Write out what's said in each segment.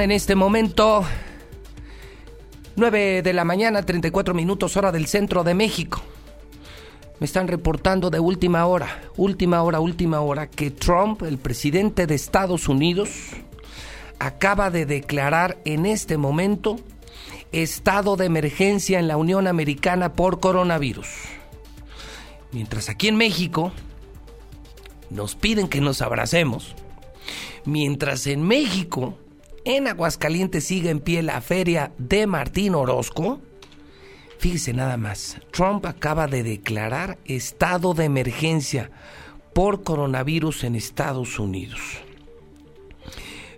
En este momento 9 de la mañana, 34 minutos hora del centro de México. Me están reportando de última hora, última hora, última hora, que Trump, el presidente de Estados Unidos, acaba de declarar en este momento estado de emergencia en la Unión Americana por coronavirus. Mientras aquí en México nos piden que nos abracemos, mientras en México, en Aguascalientes, sigue en pie la feria de Martín Orozco, fíjese nada más, Trump acaba de declarar estado de emergencia por coronavirus en Estados Unidos.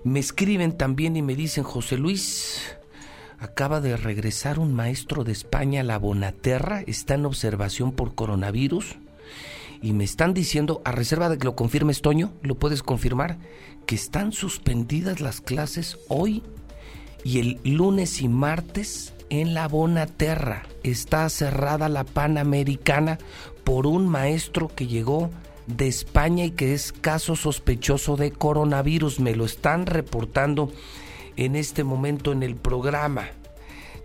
Me escriben también y me dicen, José Luis, acaba de regresar un maestro de España a la Bonaterra, está en observación por coronavirus y me están diciendo, a reserva de que lo confirmes Toño, lo puedes confirmar, que están suspendidas las clases hoy y el lunes y martes en la Bonaterra. Está cerrada la Panamericana por un maestro que llegó de España y que es caso sospechoso de coronavirus. Me lo están reportando en este momento en el programa.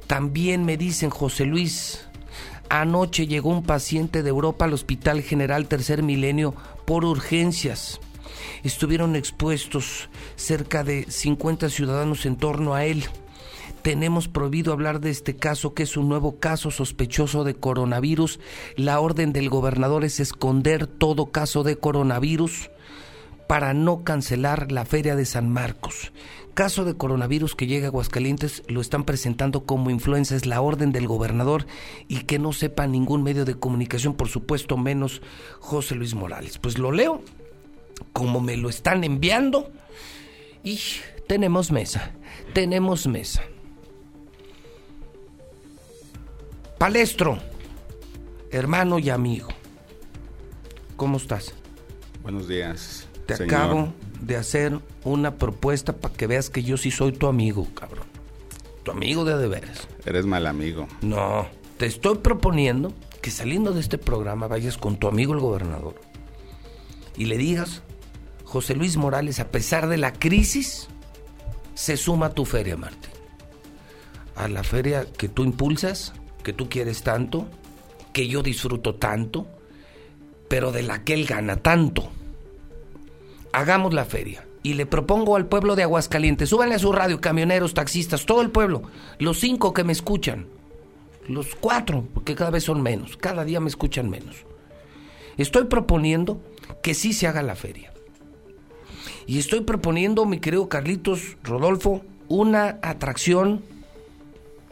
También me dicen, José Luis, Anoche llegó un paciente de Europa al Hospital General Tercer Milenio por urgencias. Estuvieron expuestos cerca de 50 ciudadanos en torno a él. Tenemos prohibido hablar de este caso, que es un nuevo caso sospechoso de coronavirus. La orden del gobernador es esconder todo caso de coronavirus para no cancelar la feria de San Marcos caso de coronavirus que llega a Aguascalientes lo están presentando como influenza, es la orden del gobernador y que no sepa ningún medio de comunicación, por supuesto menos José Luis Morales. Pues lo leo como me lo están enviando y tenemos mesa, tenemos mesa. Palestro, hermano y amigo, ¿cómo estás? Buenos días. Te acabo de hacer una propuesta para que veas que yo sí soy tu amigo, cabrón. Tu amigo de de veras. Eres mal amigo. No, te estoy proponiendo que saliendo de este programa vayas con tu amigo el gobernador y le digas, José Luis Morales, a pesar de la crisis, se suma a tu feria, Martín. A la feria que tú impulsas, que tú quieres tanto, que yo disfruto tanto, pero de la que él gana tanto hagamos la feria. Y le propongo al pueblo de Aguascalientes, súbanle a su radio, camioneros, taxistas, todo el pueblo, los cinco que me escuchan, los cuatro, porque cada vez son menos, cada día me escuchan menos. Estoy proponiendo que sí se haga la feria. Y estoy proponiendo, mi querido Carlitos Rodolfo, una atracción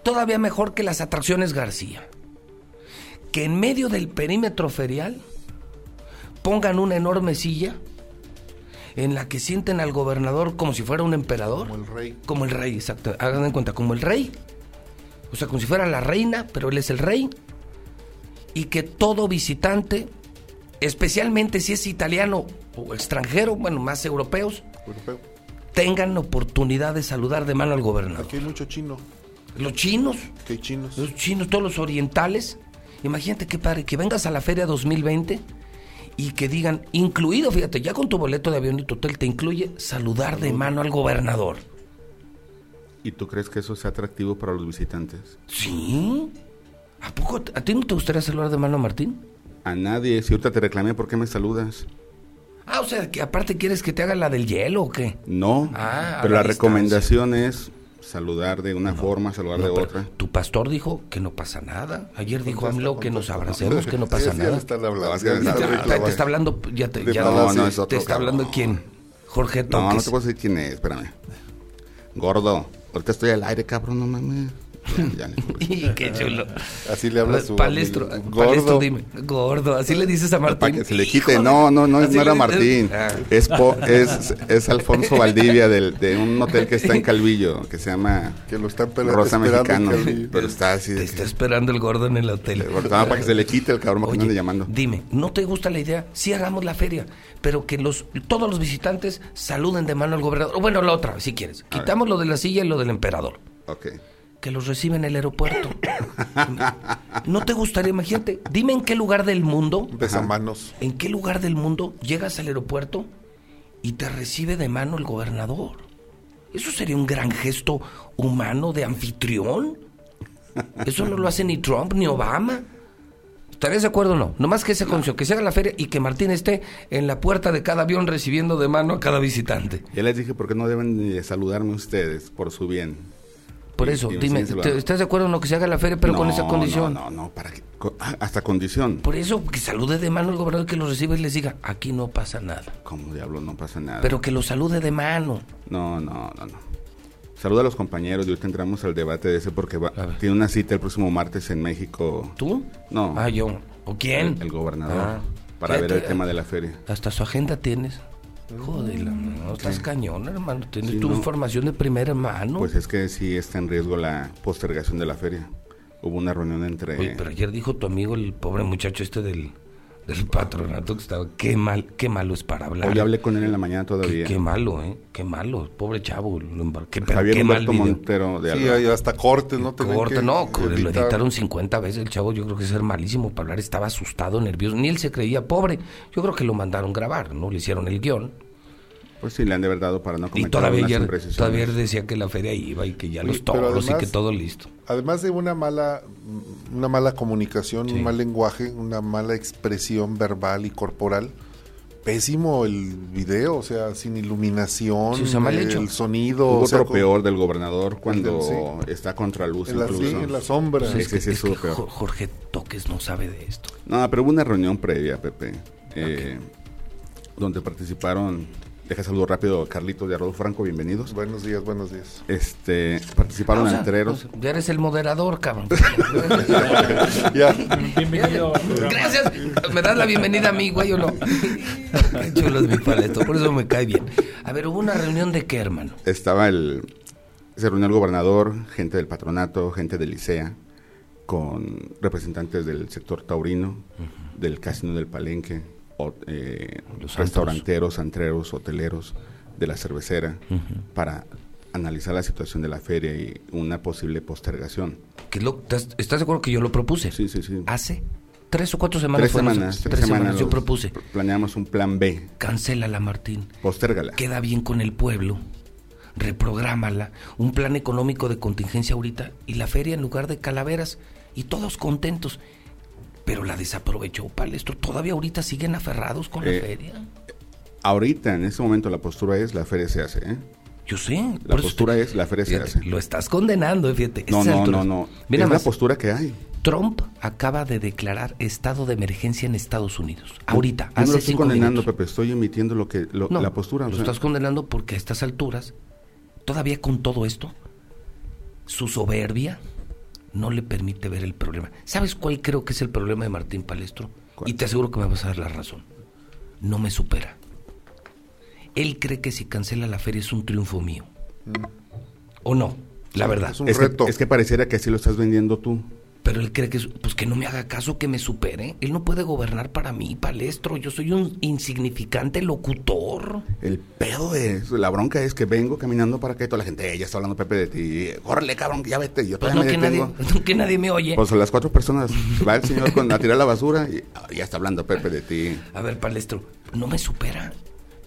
todavía mejor que las atracciones García. Que en medio del perímetro ferial pongan una enorme silla en la que sienten al gobernador como si fuera un emperador. Como el rey. Como el rey, exacto. Hagan en cuenta, como el rey. O sea, como si fuera la reina, pero él es el rey. Y que todo visitante, especialmente si es italiano o extranjero, bueno, más europeos, tengan oportunidad de saludar de mano al gobernador. Aquí hay mucho chino. Los chinos. ¿Qué hay chinos? Los chinos, todos los orientales. Imagínate qué padre, que vengas a la Feria 2020 y que digan, incluido, fíjate, ya con tu boleto de avión y tu hotel te incluye saludar de mano al gobernador. ¿Y tú crees que eso sea atractivo para los visitantes? Sí. ¿A poco a ti no te gustaría saludar de mano a Martín? A nadie. Si ahorita te reclamé, ¿por qué me saludas? Ah, o sea, que aparte quieres que te haga la del hielo o qué? No. Ah, pero la, recomendación es saludar de una forma, saludar de otra. Tu pastor dijo que no pasa nada. Ayer dijo AMLO que nos abracemos, que no pasa nada. te, está hablando, ya te, ya no, no, es otro, te está hablando quién? Jorge Toques. No, no te puedo decir quién es, espérame. Gordo, ahorita estoy al aire, cabrón, no mames. y qué chulo. Así le habla su palestro, palestro, dime. Gordo, así le dices a Martín. Para que se le quite. No, no, no, no era Martín. Ah. Es, es, es, Alfonso Valdivia del, de un hotel que está en Calvillo, que se llama que lo están Rosa Mexicano. Pero está así. Te está esperando el gordo en el hotel. para que se le quite el cabrón Oye, ande llamando. Dime, ¿no te gusta la idea? Sí hagamos la feria, pero que los todos los visitantes saluden de mano al gobernador. Bueno, la otra, si quieres. Quitamos lo de la silla y lo del emperador. Ok que los recibe en el aeropuerto. ¿No te gustaría, imagínate, dime en qué lugar del mundo, manos. en qué lugar del mundo llegas al aeropuerto y te recibe de mano el gobernador? Eso sería un gran gesto humano de anfitrión. Eso no lo hace ni Trump ni Obama. ¿Estarías de acuerdo o no? Nomás que ese concio, que se haga la feria y que Martín esté en la puerta de cada avión recibiendo de mano a cada visitante. Ya les dije porque no deben de saludarme ustedes por su bien. Por eso, dime, ¿estás de acuerdo en lo que se haga la feria, pero con esa condición? No, no, no, para que, ah, hasta condición. Por eso, que salude de mano el gobernador que lo reciba y les diga, aquí no pasa nada. ¿Cómo diablo no pasa nada? Pero que lo salude de mano. No, no, no, no. Saluda a los compañeros y hoy entramos al debate de ese porque tiene una cita el próximo martes en México. ¿Tú? No. Ah, yo. ¿O quién? El, gobernador. Ah. para ver el tema de la feria. Hasta su agenda tienes. Joder, no estás cañón, hermano. Tienes tu información de primera mano. Pues es que sí está en riesgo la postergación de la feria. Hubo una reunión entre. Oye, pero ayer dijo tu amigo, el pobre muchacho este del, del patronato que estaba. Qué mal, qué malo es para hablar. Hoy hablé con él en la mañana todavía. Qué, malo, ¿eh? Qué malo. Pobre chavo. Qué, Javier qué mal Montero de Sí, hasta cortes, ¿no? Corte, no. Lo editaron 50 veces. El chavo, yo creo que es malísimo para hablar. Estaba asustado, nervioso. Ni él se creía pobre. Yo creo que lo mandaron grabar, ¿no? Le hicieron el guion pues sí, le han de verdad para no cometer Y todavía, todavía decía que la feria iba y que ya los toros y que todo listo. Además de una mala, una mala comunicación, un mal lenguaje, una mala expresión verbal y corporal, pésimo el video, o sea, sin iluminación, el sonido. Hubo otro peor del gobernador cuando está contra luz en La, en la sombra. es, que, Jorge Toques no sabe de esto. No, pero hubo una reunión previa, Pepe, eh, donde participaron Deja saludo rápido a Carlitos de Arrodo Franco, bienvenidos. Buenos días, buenos días. Este, participaron entreros. ya eres el moderador, cabrón. ya. Bienvenido. Gracias. ¿Me das la bienvenida a mí, güey, o no? Qué chulo es mi paleto, por eso me cae bien. A ver, hubo una reunión de qué, hermano? Estaba el, se reunió el gobernador, gente del patronato, gente del licea, con representantes del sector taurino, del casino del Palenque, eh, restauranteros, antreros, hoteleros de la cervecera para analizar la situación de la feria y una posible postergación. ¿Estás de acuerdo que yo lo propuse? Sí, sí, sí. Hace tres o cuatro semanas. Tres semanas, tres, semanas, yo propuse. Planeamos un plan B. Cancélala, Martín. Postérgala. Queda bien con el pueblo. Reprográmala. Un plan económico de contingencia ahorita y la feria en lugar de calaveras y todos contentos pero la desaprovechó Palestro. Todavía ahorita siguen aferrados con la eh, feria. Ahorita, en este momento, la postura es la feria se hace, ¿eh? Yo sé. La postura es la feria se hace. Lo estás condenando, fíjate. No, no, no, no. Mira es la postura que hay. Trump acaba de declarar estado de emergencia en Estados Unidos. Ahorita, no, no lo estoy condenando, Pepe. Estoy emitiendo lo que la postura. Lo estás condenando porque a estas alturas, todavía con todo esto, su soberbia, no le permite ver el problema. ¿Sabes cuál creo que es el problema de Martín Palestro? Y te aseguro que me vas a dar la razón. No me supera. Él cree que si cancela la feria es un triunfo mío. Mm. ¿O no? La verdad. Es un reto. es que pareciera que así lo estás vendiendo tú pero él cree que pues que no me haga caso, que me supere. Él no puede gobernar para mí, palestro. Yo soy un insignificante locutor. El pedo es, la bronca es que vengo caminando para que toda la gente, ella está hablando Pepe de ti. Córrele, cabrón, ya vete. Yo pues no, que nadie, que nadie me oye. Pues las cuatro personas, va el señor con a tirar la basura y ah, ya está hablando Pepe de ti. A ver, palestro, no me supera.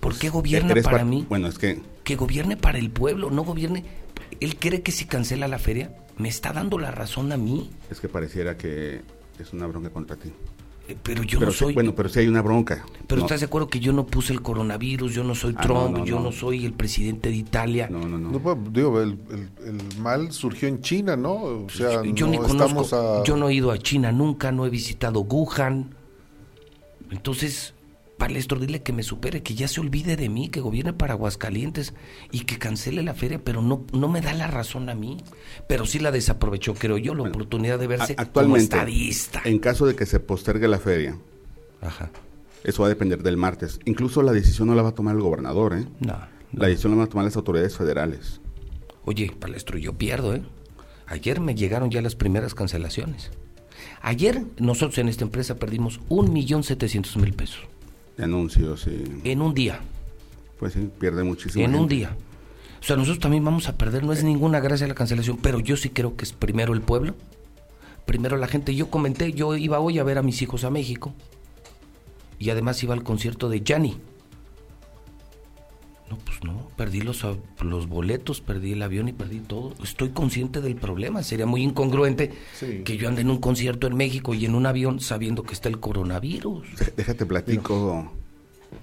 ¿Por qué gobierna para mí? Bueno, es que que gobierne para el pueblo, no gobierne. Él cree que si cancela la feria me está dando la razón a mí. Es que pareciera que es una bronca contra ti. Eh, pero yo no soy. bueno, pero sí hay una bronca. Pero estás de acuerdo que yo no puse el coronavirus, yo no soy ah, Trump, yo no. soy el presidente de Italia. No, no, no. Pues, digo, el, mal surgió en China, ¿no? O sea, yo, ni conozco, yo no he ido a China nunca, no he visitado Wuhan. Entonces, Palestro, dile que me supere, que ya se olvide de mí, que gobierne para Aguascalientes y que cancele la feria, pero no, no me da la razón a mí. Pero sí la desaprovechó, creo yo, la oportunidad de verse actualmente, como estadista. En caso de que se postergue la feria, eso va a depender del martes. Incluso la decisión no la va a tomar el gobernador, ¿eh? No. La decisión la van a tomar las autoridades federales. Oye, Palestro, yo pierdo, ¿eh? Ayer me llegaron ya las primeras cancelaciones. Ayer nosotros en esta empresa perdimos un millón setecientos mil pesos anuncios. Y... En un día. Pues sí, pierde muchísimo. En un día. O sea, nosotros también vamos a perder, no es ninguna gracia la cancelación, pero yo sí creo que es primero el pueblo, primero la gente. Yo comenté, yo iba hoy a ver a mis hijos a México y además iba al concierto de Gianni. No, pues no, perdí los, los boletos, perdí el avión y perdí todo. Estoy consciente del problema. Sería muy incongruente que yo ande en un concierto en México y en un avión sabiendo que está el coronavirus. Déjate platico.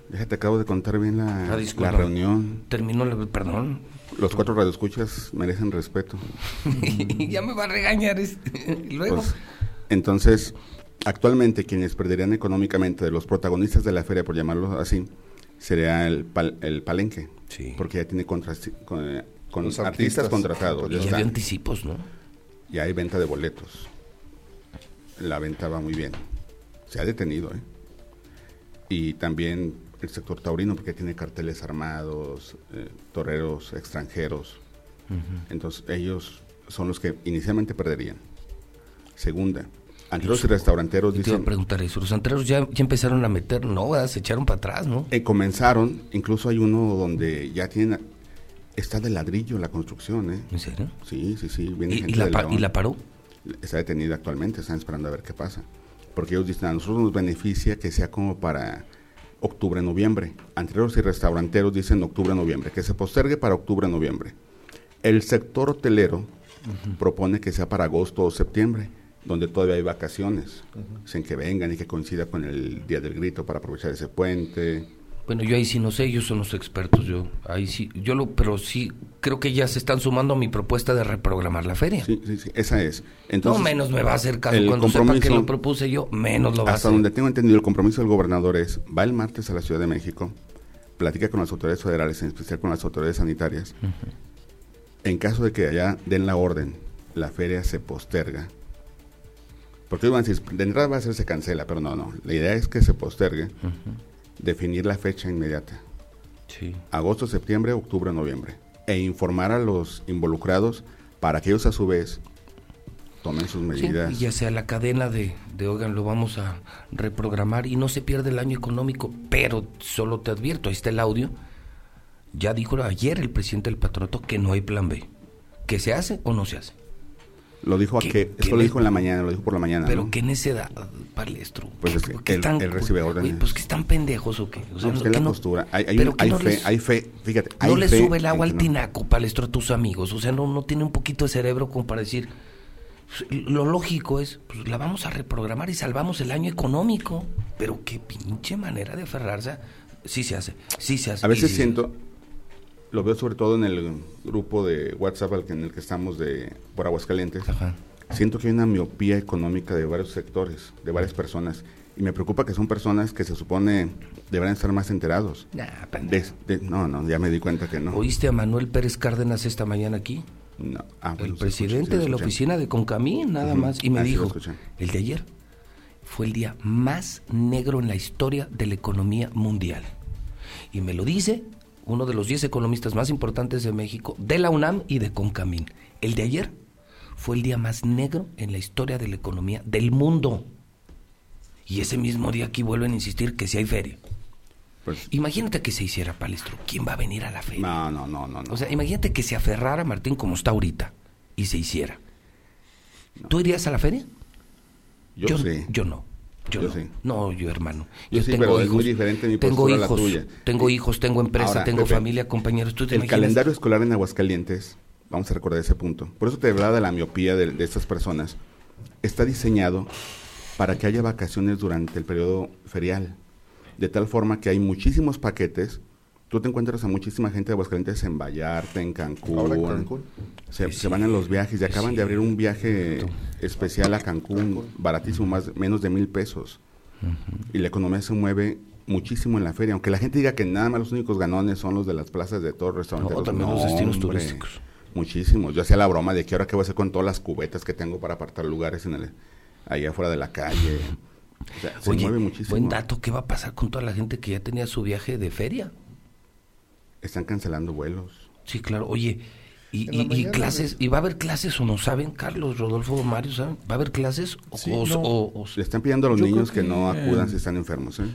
Déjate, acabo de contar bien la, ah, la reunión. Terminó, perdón. Los cuatro radioescuchas merecen respeto. ya me va a regañar. Luego. Pues, entonces, actualmente quienes perderían económicamente de los protagonistas de la feria, por llamarlo así, sería el, el palenque. Porque ya tiene con, artistas, contratados. Ya, hay anticipos, ¿no? Ya hay venta de boletos. La venta va muy bien. Se ha detenido, ¿eh? Y también el sector taurino, porque tiene carteles armados, eh, toreros extranjeros. Entonces, ellos son los que inicialmente perderían. Segunda, Y restauranteros dicen... Te iba a preguntar eso, los antreros ya, ya empezaron a meter, no, se echaron para atrás, ¿no? Eh, comenzaron, incluso hay uno donde ya tienen, está de ladrillo la construcción, ¿eh? ¿En serio? Sí, sí, sí. Viene ¿Y, la, ¿Y la paró? Está detenida actualmente, están esperando a ver qué pasa. Porque ellos dicen, a nosotros nos beneficia que sea como para octubre, noviembre. Antreros y restauranteros dicen octubre, noviembre, que se postergue para octubre, noviembre. El sector hotelero propone que sea para agosto o septiembre donde todavía hay vacaciones, sin que vengan y que coincida con el Día del Grito para aprovechar ese puente. Bueno, yo ahí sí no sé, ellos son los expertos, yo ahí sí, yo lo, pero sí creo que ya se están sumando a mi propuesta de reprogramar la feria. Sí, sí, sí, esa es. Entonces, no menos me va a hacer caso cuando sepa que lo propuse yo, menos lo va a hacer. Hasta donde tengo entendido, el compromiso del gobernador es, va el martes a la Ciudad de México, platica con las autoridades federales, en especial con las autoridades sanitarias. En caso de que allá den la orden, la feria se posterga, porque van a decir, de entrada va a ser se cancela, pero no, no. La idea es que se postergue, definir la fecha inmediata. Sí. Agosto, septiembre, octubre, noviembre. E informar a los involucrados para que ellos a su vez tomen sus medidas. ya sea la cadena de, de, oigan, lo vamos a reprogramar y no se pierde el año económico, pero solo te advierto, ahí está el audio. Ya dijo ayer el presidente del patronato que no hay plan B. ¿Que se hace o no se hace? Lo dijo a que, eso lo dijo en la mañana, lo dijo por la mañana. Pero qué necedad, palestro. Pues es que él, recibe órdenes. pues que están pendejos o qué. O sea, no, pues que la postura. Hay, hay, hay fe, hay fe, fíjate. no le sube el agua al tinaco, palestro, a tus amigos. O sea, no, no tiene un poquito de cerebro como para decir. Pues, lo lógico es, pues la vamos a reprogramar y salvamos el año económico. Pero qué pinche manera de aferrarse. Sí se hace, sí se hace. A veces siento, lo veo sobre todo en el grupo de WhatsApp en el que estamos de por Aguascalientes. Siento que hay una miopía económica de varios sectores, de varias personas. Y me preocupa que son personas que se supone deberían estar más enterados. no, no, ya me di cuenta que no. ¿Oíste a Manuel Pérez Cárdenas esta mañana aquí? No. Ah, el presidente de la oficina de Concamín, nada más. Y me dijo, el de ayer fue el día más negro en la historia de la economía mundial. Y me lo dice uno de los 10 economistas más importantes de México, de la UNAM y de Concamín. El de ayer fue el día más negro en la historia de la economía del mundo. Y ese mismo día aquí vuelven a insistir que si hay feria. Pues, imagínate que se hiciera palestro. ¿Quién va a venir a la feria? No, no, no, no. O sea, imagínate que se aferrara Martín como está ahorita y se hiciera. ¿Tú irías a la feria? Yo, yo sí. Yo no. Yo, no. no. yo hermano. Yo, sí, tengo pero hijos, es muy diferente mi tengo hijos, la tuya. Tengo hijos, tengo empresa, tengo familia, compañeros. ¿Tú el calendario escolar en Aguascalientes, vamos a recordar ese punto. Por eso te hablaba de la miopía de, de estas personas. Está diseñado para que haya vacaciones durante el periodo ferial. De tal forma que hay muchísimos paquetes tú te encuentras a muchísima gente de Aguascalientes en Vallarta, en Cancún. Se, van en los viajes y acaban de abrir un viaje especial a Cancún, baratísimo, más menos de mil pesos. Y la economía se mueve muchísimo en la feria, aunque la gente diga que nada más los únicos ganones son los de las plazas de todos los restaurantes. No, también los destinos turísticos. Muchísimos. Yo hacía la broma de que ahora qué voy a hacer con todas las cubetas que tengo para apartar lugares en el, ahí afuera de la calle. se mueve muchísimo. Buen dato, ¿qué va a pasar con toda la gente que ya tenía su viaje de feria? Están cancelando vuelos. Sí, claro. Oye, y, clases, ¿y va a haber clases o no saben, Carlos, Rodolfo, Mario, ¿saben? ¿Va a haber clases o, Le están pidiendo a los niños que, no acudan si están enfermos, ¿eh?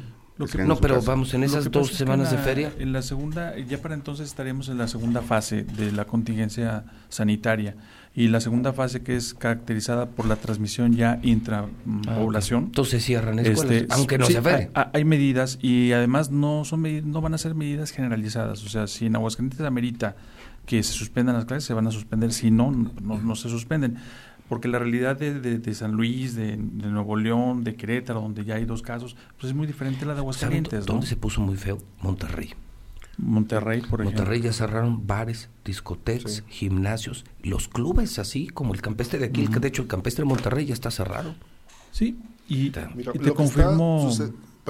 no, pero vamos, en esas dos semanas de feria. En la segunda, ya para entonces estaríamos en la segunda fase de la contingencia sanitaria. Y la segunda fase que es caracterizada por la transmisión ya intrapoblación. Ah, entonces cierran escuelas, este, aunque no se feria. Hay, medidas y además no son no van a ser medidas generalizadas. O sea, si en Aguascalientes amerita que se suspendan las clases, se van a suspender. Si no, no, no se suspenden porque la realidad de, de, San Luis, de, Nuevo León, de Querétaro, donde ya hay dos casos, pues es muy diferente a la de Aguascalientes. ¿Dónde se puso muy feo? Monterrey. Monterrey, por ejemplo. Monterrey ya cerraron bares, discotecas, gimnasios, los clubes así, como el campestre de aquí, que de hecho el campestre de Monterrey ya está cerrado. Sí, y, te confirmo...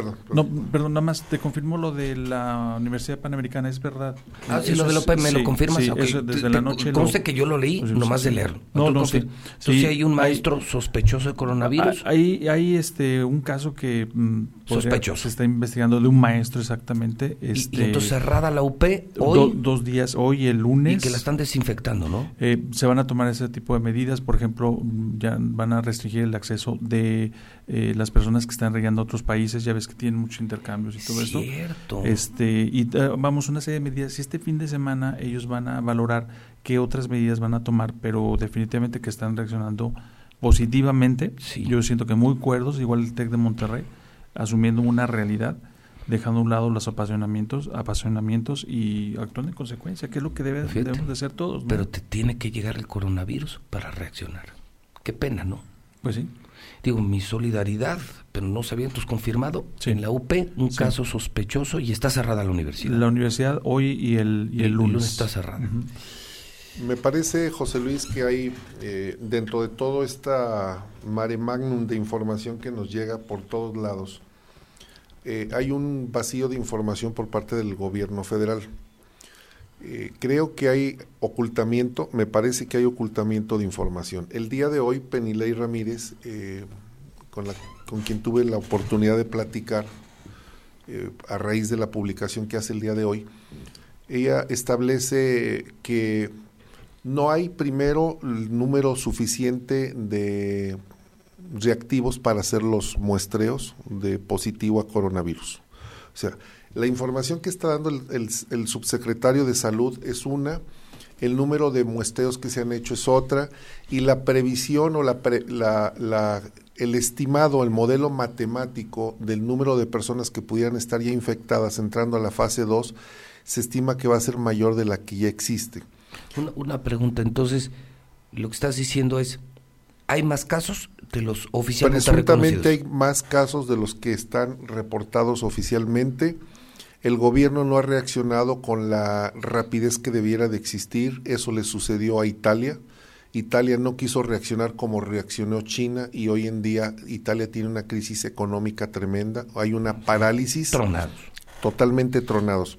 Perdón, No, perdón, nada más te confirmo lo de la Universidad Panamericana, es verdad. Ah, sí, lo de López me lo confirmas. Sí, eso desde la noche. Conste que yo lo leí, pues, nomás de leerlo. No, no, sí. Entonces, hay un maestro sospechoso de coronavirus. Ah, hay, hay este, un caso que mm, sospechoso. Se está investigando de un maestro exactamente. Este, ¿Y, entonces cerrada la UP hoy. dos días, hoy el lunes. Y que la están desinfectando, ¿no? Eh, se van a tomar ese tipo de medidas. Por ejemplo, ya van a restringir el acceso de eh, las personas que están regando a otros países. Ya ves que tienen muchos intercambios y todo esto. Cierto. Este, y eh, vamos, una serie de medidas. Si este fin de semana ellos van a valorar qué otras medidas van a tomar, pero definitivamente que están reaccionando positivamente. Yo siento que muy cuerdos, igual el TEC de Monterrey asumiendo una realidad, dejando a un lado los apasionamientos, apasionamientos y actuando en consecuencia, que es lo que debe, debemos de ser todos. Pero te tiene que llegar el coronavirus para reaccionar. Qué pena, ¿no? Pues sí. Digo, mi solidaridad, pero no se había entonces confirmado. En la UP, un caso sospechoso y está cerrada la universidad. La universidad hoy y el, y el, lunes. está cerrada. Me parece, José Luis, que hay eh, dentro de todo esta mare magnum de información que nos llega por todos lados, eh, hay un vacío de información por parte del gobierno federal. Eh, creo que hay ocultamiento, me parece que hay ocultamiento de información. El día de hoy, Penilei Ramírez, con, la, con quien tuve la oportunidad de platicar a raíz de la publicación que hace el día de hoy, ella establece que no hay primero el número suficiente de reactivos para hacer los muestreos de positivo a coronavirus. O sea, la información que está dando el, subsecretario de salud es una, el número de muestreos que se han hecho es otra, y la previsión o la, la, el estimado, el modelo matemático del número de personas que pudieran estar ya infectadas entrando a la fase 2, se estima que va a ser mayor de la que ya existe. Una, pregunta, entonces, lo que estás diciendo es, ¿hay más casos de los oficialmente Presuntamente hay más casos de los que están reportados oficialmente. El gobierno no ha reaccionado con la rapidez que debiera de existir. Eso le sucedió a Italia. Italia no quiso reaccionar como reaccionó China y hoy en día Italia tiene una crisis económica tremenda. Hay una parálisis. Tronados. Totalmente tronados.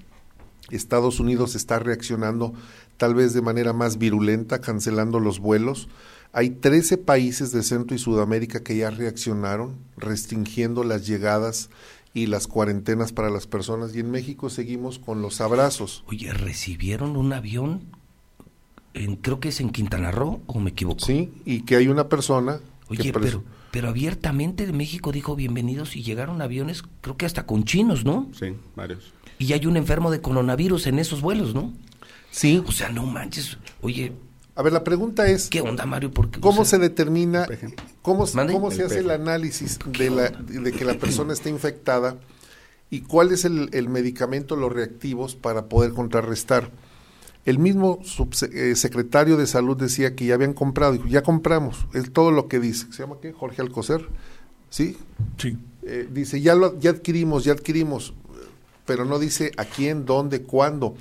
Estados Unidos está reaccionando tal vez de manera más virulenta, cancelando los vuelos. Hay 13 países de Centro y Sudamérica que ya reaccionaron, restringiendo las llegadas y las cuarentenas para las personas. Y en México seguimos con los abrazos. Oye, ¿recibieron un avión? En, creo que es en Quintana Roo, ¿o me equivoco? Sí, y que hay una persona... Oye, pero, pero abiertamente México dijo bienvenidos y llegaron aviones, creo que hasta con chinos, ¿no? Sí, varios. Y hay un enfermo de coronavirus en esos vuelos, ¿no? Sí. O sea, no manches. Oye. A ver, la pregunta es. ¿Qué onda, Mario? ¿Cómo se determina, cómo, cómo se hace el análisis de, la, de que la persona está infectada y cuál es el, medicamento, los reactivos para poder contrarrestar? El mismo subsecretario eh, de salud decía que ya habían comprado, dijo, ya compramos, es todo lo que dice. ¿Se llama qué? Jorge Alcocer, ¿sí? Sí. Eh, dice, ya, lo, ya adquirimos, ya adquirimos, pero no dice a quién, dónde, cuándo.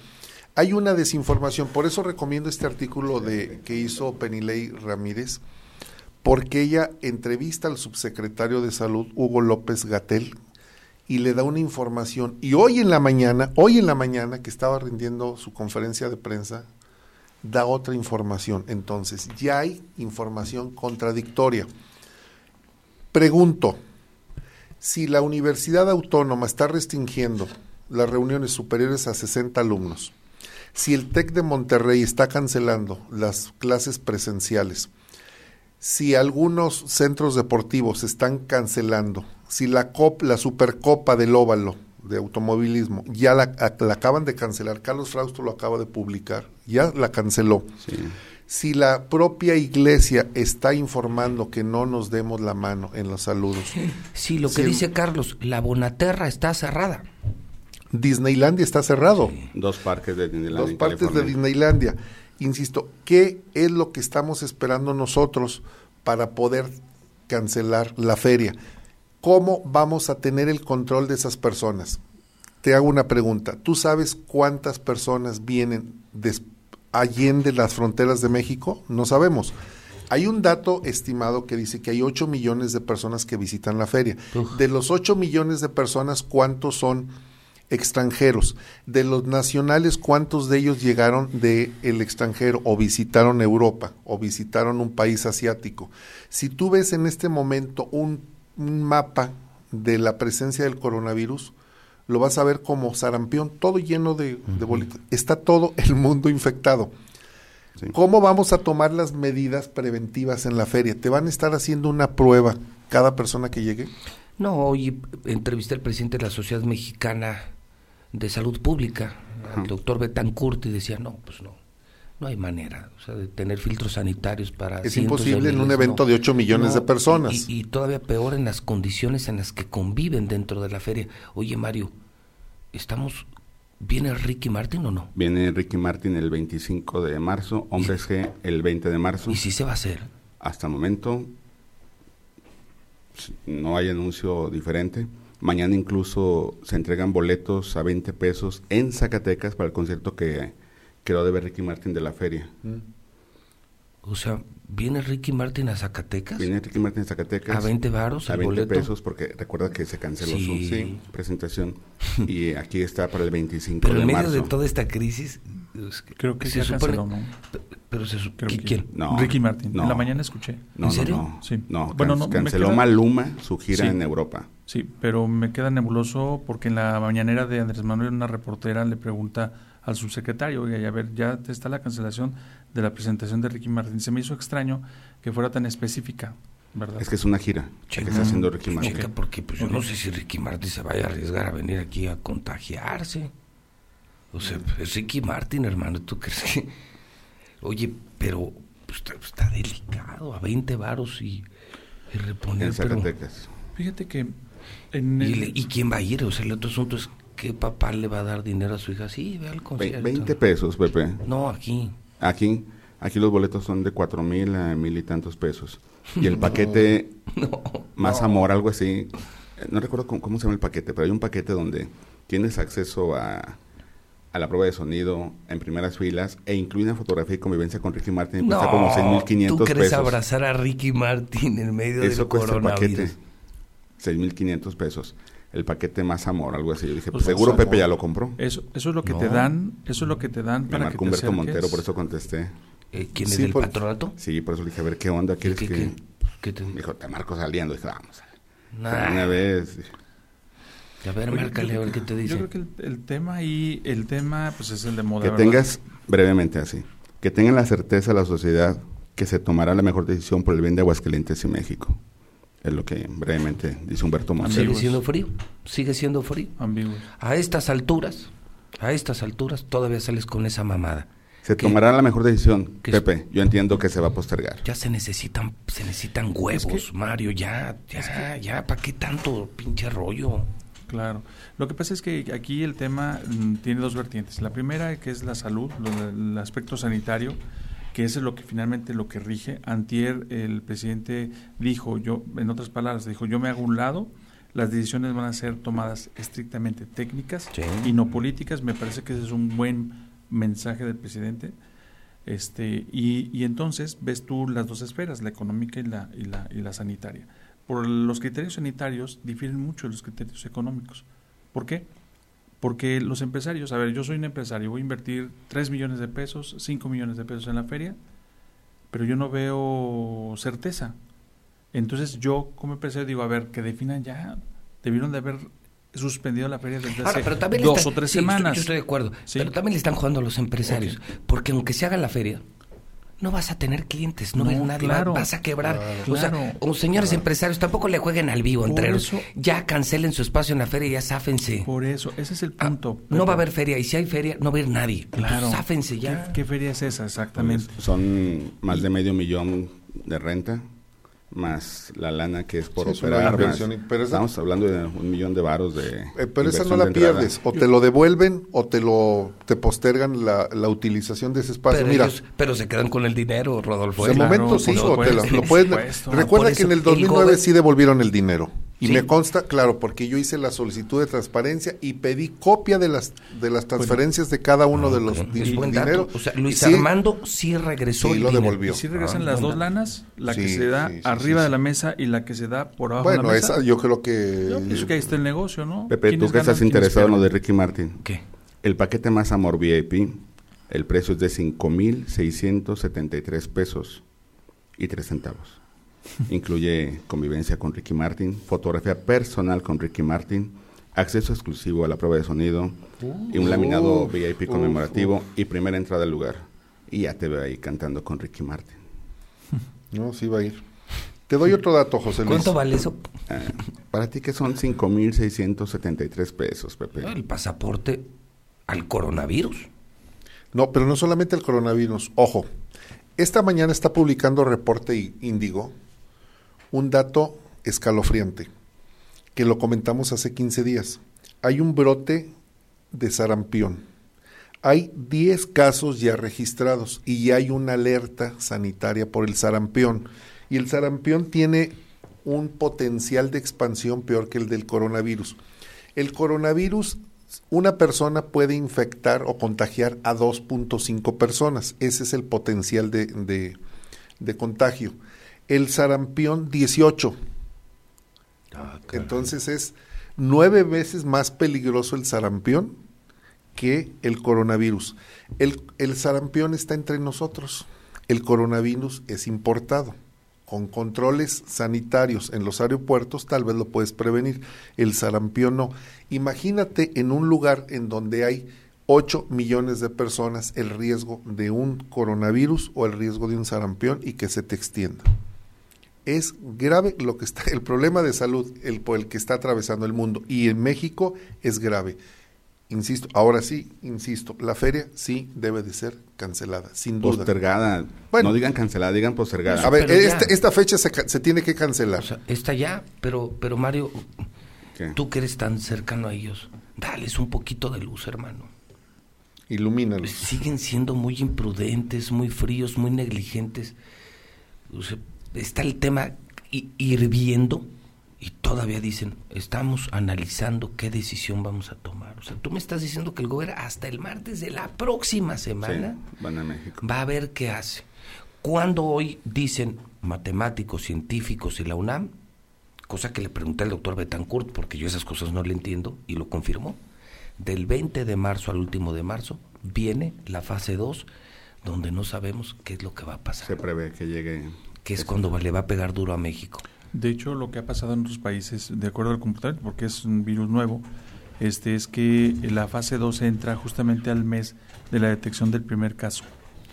Hay una desinformación, por eso recomiendo este artículo de que hizo Penilei Ramírez, porque ella entrevista al subsecretario de Salud, Hugo López Gatel, y le da una información. Y hoy en la mañana, hoy en la mañana, que estaba rindiendo su conferencia de prensa, da otra información. Entonces, ya hay información contradictoria. Pregunto, si la Universidad Autónoma está restringiendo las reuniones superiores a 60 alumnos, si el TEC de Monterrey está cancelando las clases presenciales, si algunos centros deportivos están cancelando, si la COP, la Supercopa del Óvalo de automovilismo, ya la, acaban de cancelar, Carlos Frausto lo acaba de publicar, ya la canceló. Si la propia iglesia está informando que no nos demos la mano en los saludos. Sí, lo que dice Carlos, la Bonaterra está cerrada. Disneylandia está cerrado. Dos parques de Disneylandia. Dos parques de Disneylandia. Insisto, ¿qué es lo que estamos esperando nosotros para poder cancelar la feria? ¿Cómo vamos a tener el control de esas personas? Te hago una pregunta. ¿Tú sabes cuántas personas vienen allende las fronteras de México? No sabemos. Hay un dato estimado que dice que hay 8 millones de personas que visitan la feria. De los 8 millones de personas, ¿cuántos son extranjeros. De los nacionales, ¿cuántos de ellos llegaron del el extranjero o visitaron Europa o visitaron un país asiático? Si tú ves en este momento un, mapa de la presencia del coronavirus, lo vas a ver como sarampión, todo lleno de, bolitas. Está todo el mundo infectado. ¿Cómo vamos a tomar las medidas preventivas en la feria? ¿Te van a estar haciendo una prueba cada persona que llegue? No, hoy entrevisté al presidente de la Sociedad Mexicana de salud pública, el doctor Betancourt, y decía, no, pues no, no hay manera o sea, de tener filtros sanitarios para... Es imposible en un evento de 8 millones de personas. Y, todavía peor en las condiciones en las que conviven dentro de la feria. Oye, Mario, estamos... ¿Viene Ricky Martin o no? Viene Ricky Martin el 25 de marzo, Hombres G el 20 de marzo. ¿Y si se va a hacer? Hasta el momento no hay anuncio diferente. Mañana incluso se entregan boletos a 20 pesos en Zacatecas para el concierto que quedó de ver Ricky Martin de la feria. O sea, ¿viene Ricky Martin a Zacatecas? Viene Ricky Martin a Zacatecas. ¿A 20 varos A 20 pesos porque recuerda que se canceló su presentación y aquí está para el 25 Pero en medio de toda esta crisis, creo que se, supone... ¿no? Pero se ¿Quién? No, Ricky Martin. En la mañana escuché. ¿En serio? No, sí. no, bueno, canceló Maluma su gira en Europa. Sí, pero me queda nebuloso porque en la mañanera de Andrés Manuel una reportera le pregunta al subsecretario, oye, a ver, ya está la cancelación de la presentación de Ricky Martin. Se me hizo extraño que fuera tan específica, ¿verdad? Es que es una gira que está haciendo Ricky Martin. porque pues, yo no sé si Ricky Martin se vaya a arriesgar a venir aquí a contagiarse. O sea, es Ricky Martin, hermano, ¿tú crees que...? Oye, pero pues, está, delicado, a 20 varos y, y reponer... En Zacatecas. fíjate que ¿Y, quién va a ir? O sea, el otro asunto es ¿qué papá le va a dar dinero a su hija? Sí, ve al concierto. 20 pesos, Pepe. No, aquí. Aquí, aquí los boletos son de cuatro mil a mil y tantos pesos. Y el paquete, más amor, algo así. No recuerdo cómo, se llama el paquete, pero hay un paquete donde tienes acceso a, a la prueba de sonido en primeras filas e incluye una fotografía y convivencia con Ricky Martin y cuesta como 6.500 pesos. ¿Tú crees abrazar a Ricky Martin en medio Eso del coronavirus? 6.500 pesos. El paquete más amor, algo así. Yo dije, pues, seguro Pepe ya lo compró. Eso, eso es lo que te dan, eso es lo que te dan para Me que Humberto Montero, por eso contesté. Eh, ¿Quién es el patronato? Sí, por eso le dije, a ver, ¿qué onda? ¿Quieres que...? ¿Qué te... dijo, te marco saliendo. Dije, vamos. Una vez... A ver, márcale, a ver qué te dice. Yo creo que el, tema ahí, el tema, pues es el de moda. Que tengas, brevemente así, que tengan la certeza la sociedad que se tomará la mejor decisión por el bien de Aguascalientes y México. Es lo que brevemente dice Humberto Montero. Sigue siendo frío, sigue siendo frío. A estas alturas, a estas alturas todavía sales con esa mamada. Se tomará la mejor decisión, Pepe. Yo entiendo que se va a postergar. Ya se necesitan, se necesitan huevos, Mario. Ya, ya, ya. ¿Para qué tanto pinche rollo? Claro. Lo que pasa es que aquí el tema mm, tiene dos vertientes. La primera que es la salud, el aspecto sanitario que eso es lo que finalmente lo que rige. Antier el presidente dijo, yo, en otras palabras, dijo, yo me hago un lado, las decisiones van a ser tomadas estrictamente técnicas y no políticas. Me parece que ese es un buen mensaje del presidente. Este, y, y entonces ves tú las dos esferas, la económica y la, y la, y la sanitaria. Por los criterios sanitarios difieren mucho de los criterios económicos. ¿Por qué? Porque los empresarios, a ver, yo soy un empresario, voy a invertir 3 millones de pesos, 5 millones de pesos en la feria, pero yo no veo certeza. Entonces yo como empresario digo, a ver, que definan ya, debieron de haber suspendido la feria desde hace dos o tres semanas. Yo estoy de acuerdo, pero también le están jugando a los empresarios, porque aunque se haga la feria, no vas a tener clientes, no, ves nadie, vas a quebrar. o sea, o señores empresarios, tampoco le jueguen al vivo entre ellos. Ya cancelen su espacio en la feria y ya sáfense. Por eso, ese es el ah, punto. no va a haber feria y si hay feria, no va a haber nadie. Claro. sáfense ya. ¿Qué, feria es esa exactamente? Pues, son más de medio millón de renta más la lana que es por operar. pero estamos hablando de un millón de varos de. Eh, pero esa no la pierdes. O te lo devuelven o te lo te postergan la, la utilización de ese espacio. Pero, Mira, pero se quedan con el dinero, Rodolfo. De momento sí, o te lo, pueden. Recuerda que en el 2009 sí devolvieron el dinero. Y me consta, claro, porque yo hice la solicitud de transparencia y pedí copia de las de las transferencias de cada uno de los dineros. O sea, Luis Armando sí regresó y lo devolvió. sí regresan ah, las dos lanas, la que se da arriba de la mesa y la que se da por abajo de la mesa. Bueno, yo creo que... Yo que ahí está el negocio, ¿no? Pepe, tú que estás interesado en lo de Ricky Martin. ¿Qué? El paquete más amor VIP, el precio es de 5.673 pesos y 3 centavos. Incluye convivencia con Ricky Martin, fotografía personal con Ricky Martin, acceso exclusivo a la prueba de sonido y un laminado VIP conmemorativo y primera entrada al lugar. Y ya te veo ahí cantando con Ricky Martin. No, sí va a ir. Te doy otro dato, José Luis. ¿Cuánto vale eso? Ah, para ti que son 5.673 pesos, Pepe. El pasaporte al coronavirus. No, pero no solamente el coronavirus. Ojo, esta mañana está publicando reporte Índigo un dato escalofriante, que lo comentamos hace 15 días. Hay un brote de sarampión. Hay 10 casos ya registrados y ya hay una alerta sanitaria por el sarampión. Y el sarampión tiene un potencial de expansión peor que el del coronavirus. El coronavirus, una persona puede infectar o contagiar a 2.5 personas. Ese es el potencial de, de, de contagio el sarampión 18. Ah, Entonces es nueve veces más peligroso el sarampión que el coronavirus. El, el sarampión está entre nosotros, el coronavirus es importado. Con controles sanitarios en los aeropuertos tal vez lo puedes prevenir, el sarampión no. Imagínate en un lugar en donde hay 8 millones de personas el riesgo de un coronavirus o el riesgo de un sarampión y que se te extienda es grave lo que está, el problema de salud el, por el que está atravesando el mundo y en México es grave. Insisto, ahora sí, insisto, la feria sí debe de ser cancelada, sin duda. Postergada. Bueno, no digan cancelada, digan postergada. A ver, este, esta, fecha se, se, tiene que cancelar. está ya, pero, pero Mario, tú que eres tan cercano a ellos, dales un poquito de luz, hermano. Ilumínalos. Siguen siendo muy imprudentes, muy fríos, muy negligentes. O sea, está el tema hirviendo y todavía dicen, estamos analizando qué decisión vamos a tomar. O sea, tú me estás diciendo que el gobierno hasta el martes de la próxima semana va a ver qué hace. Cuando hoy dicen matemáticos, científicos y la UNAM, cosa que le pregunté al doctor Betancourt, porque yo esas cosas no le entiendo, y lo confirmó, del 20 de marzo al último de marzo viene la fase 2, donde no sabemos qué es lo que va a pasar. Se prevé que llegue que es cuando le va a pegar duro a México. De hecho, lo que ha pasado en otros países, de acuerdo al computador, porque es un virus nuevo, este es que la fase 2 entra justamente al mes de la detección del primer caso.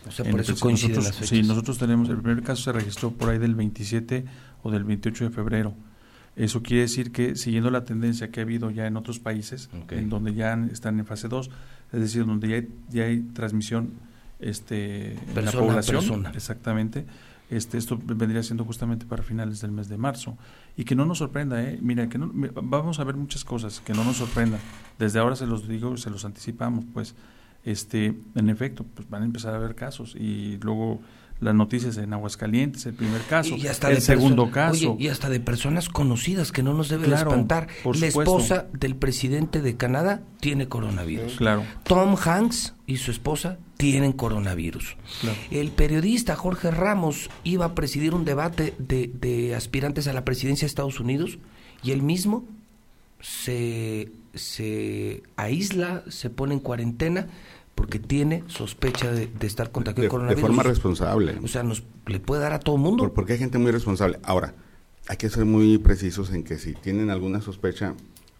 O sea, por eso coinciden nosotros, las Sí, nosotros tenemos, el primer caso se registró por ahí del 27 o del 28 de febrero. Eso quiere decir que siguiendo la tendencia que ha habido ya en otros países, en donde ya están en fase 2, es decir, donde ya hay, ya hay transmisión este, en la población, exactamente, este, esto vendría siendo justamente para finales del mes de marzo. Y que no nos sorprenda, ¿eh? Mira, que no, vamos a ver muchas cosas que no nos sorprendan. Desde ahora se los digo, se los anticipamos, pues, este, en efecto, pues van a empezar a haber casos y luego las noticias en Aguascalientes, el primer caso, y hasta el segundo caso. y hasta de personas conocidas que no nos deben espantar. La esposa del presidente de Canadá tiene coronavirus. Claro. Tom Hanks y su esposa tienen coronavirus. El periodista Jorge Ramos iba a presidir un debate de, de aspirantes a la presidencia de Estados Unidos y él mismo se, se aísla, se pone en cuarentena porque tiene sospecha de, estar contagiado de, coronavirus. De forma responsable. O sea, nos le puede dar a todo mundo. porque hay gente muy responsable. Ahora, hay que ser muy precisos en que si tienen alguna sospecha,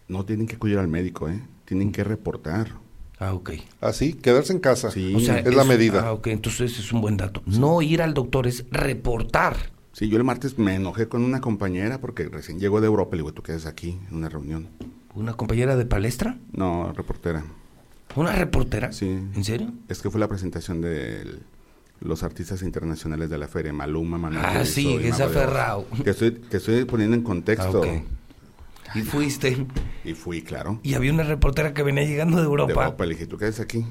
no tienen que acudir al médico, ¿eh? Tienen que reportar. Ah, ok. Así, quedarse en casa. Sí. O sea, es, la medida. Ah, ok, entonces es un buen dato. No ir al doctor, es reportar. Sí, yo el martes me enojé con una compañera porque recién llegó de Europa. Le digo, ¿tú qué haces aquí en una reunión? ¿Una compañera de palestra? No, reportera. ¿Una reportera? Sí. ¿En serio? Es que fue la presentación de los artistas internacionales de la feria, Maluma, Manuel. Ah, sí, es aferrado. Que estoy, que estoy poniendo en contexto. Ah, y fuiste. Y fui, claro. Y había una reportera que venía llegando de Europa. De Europa, le dije, ¿tú qué haces aquí?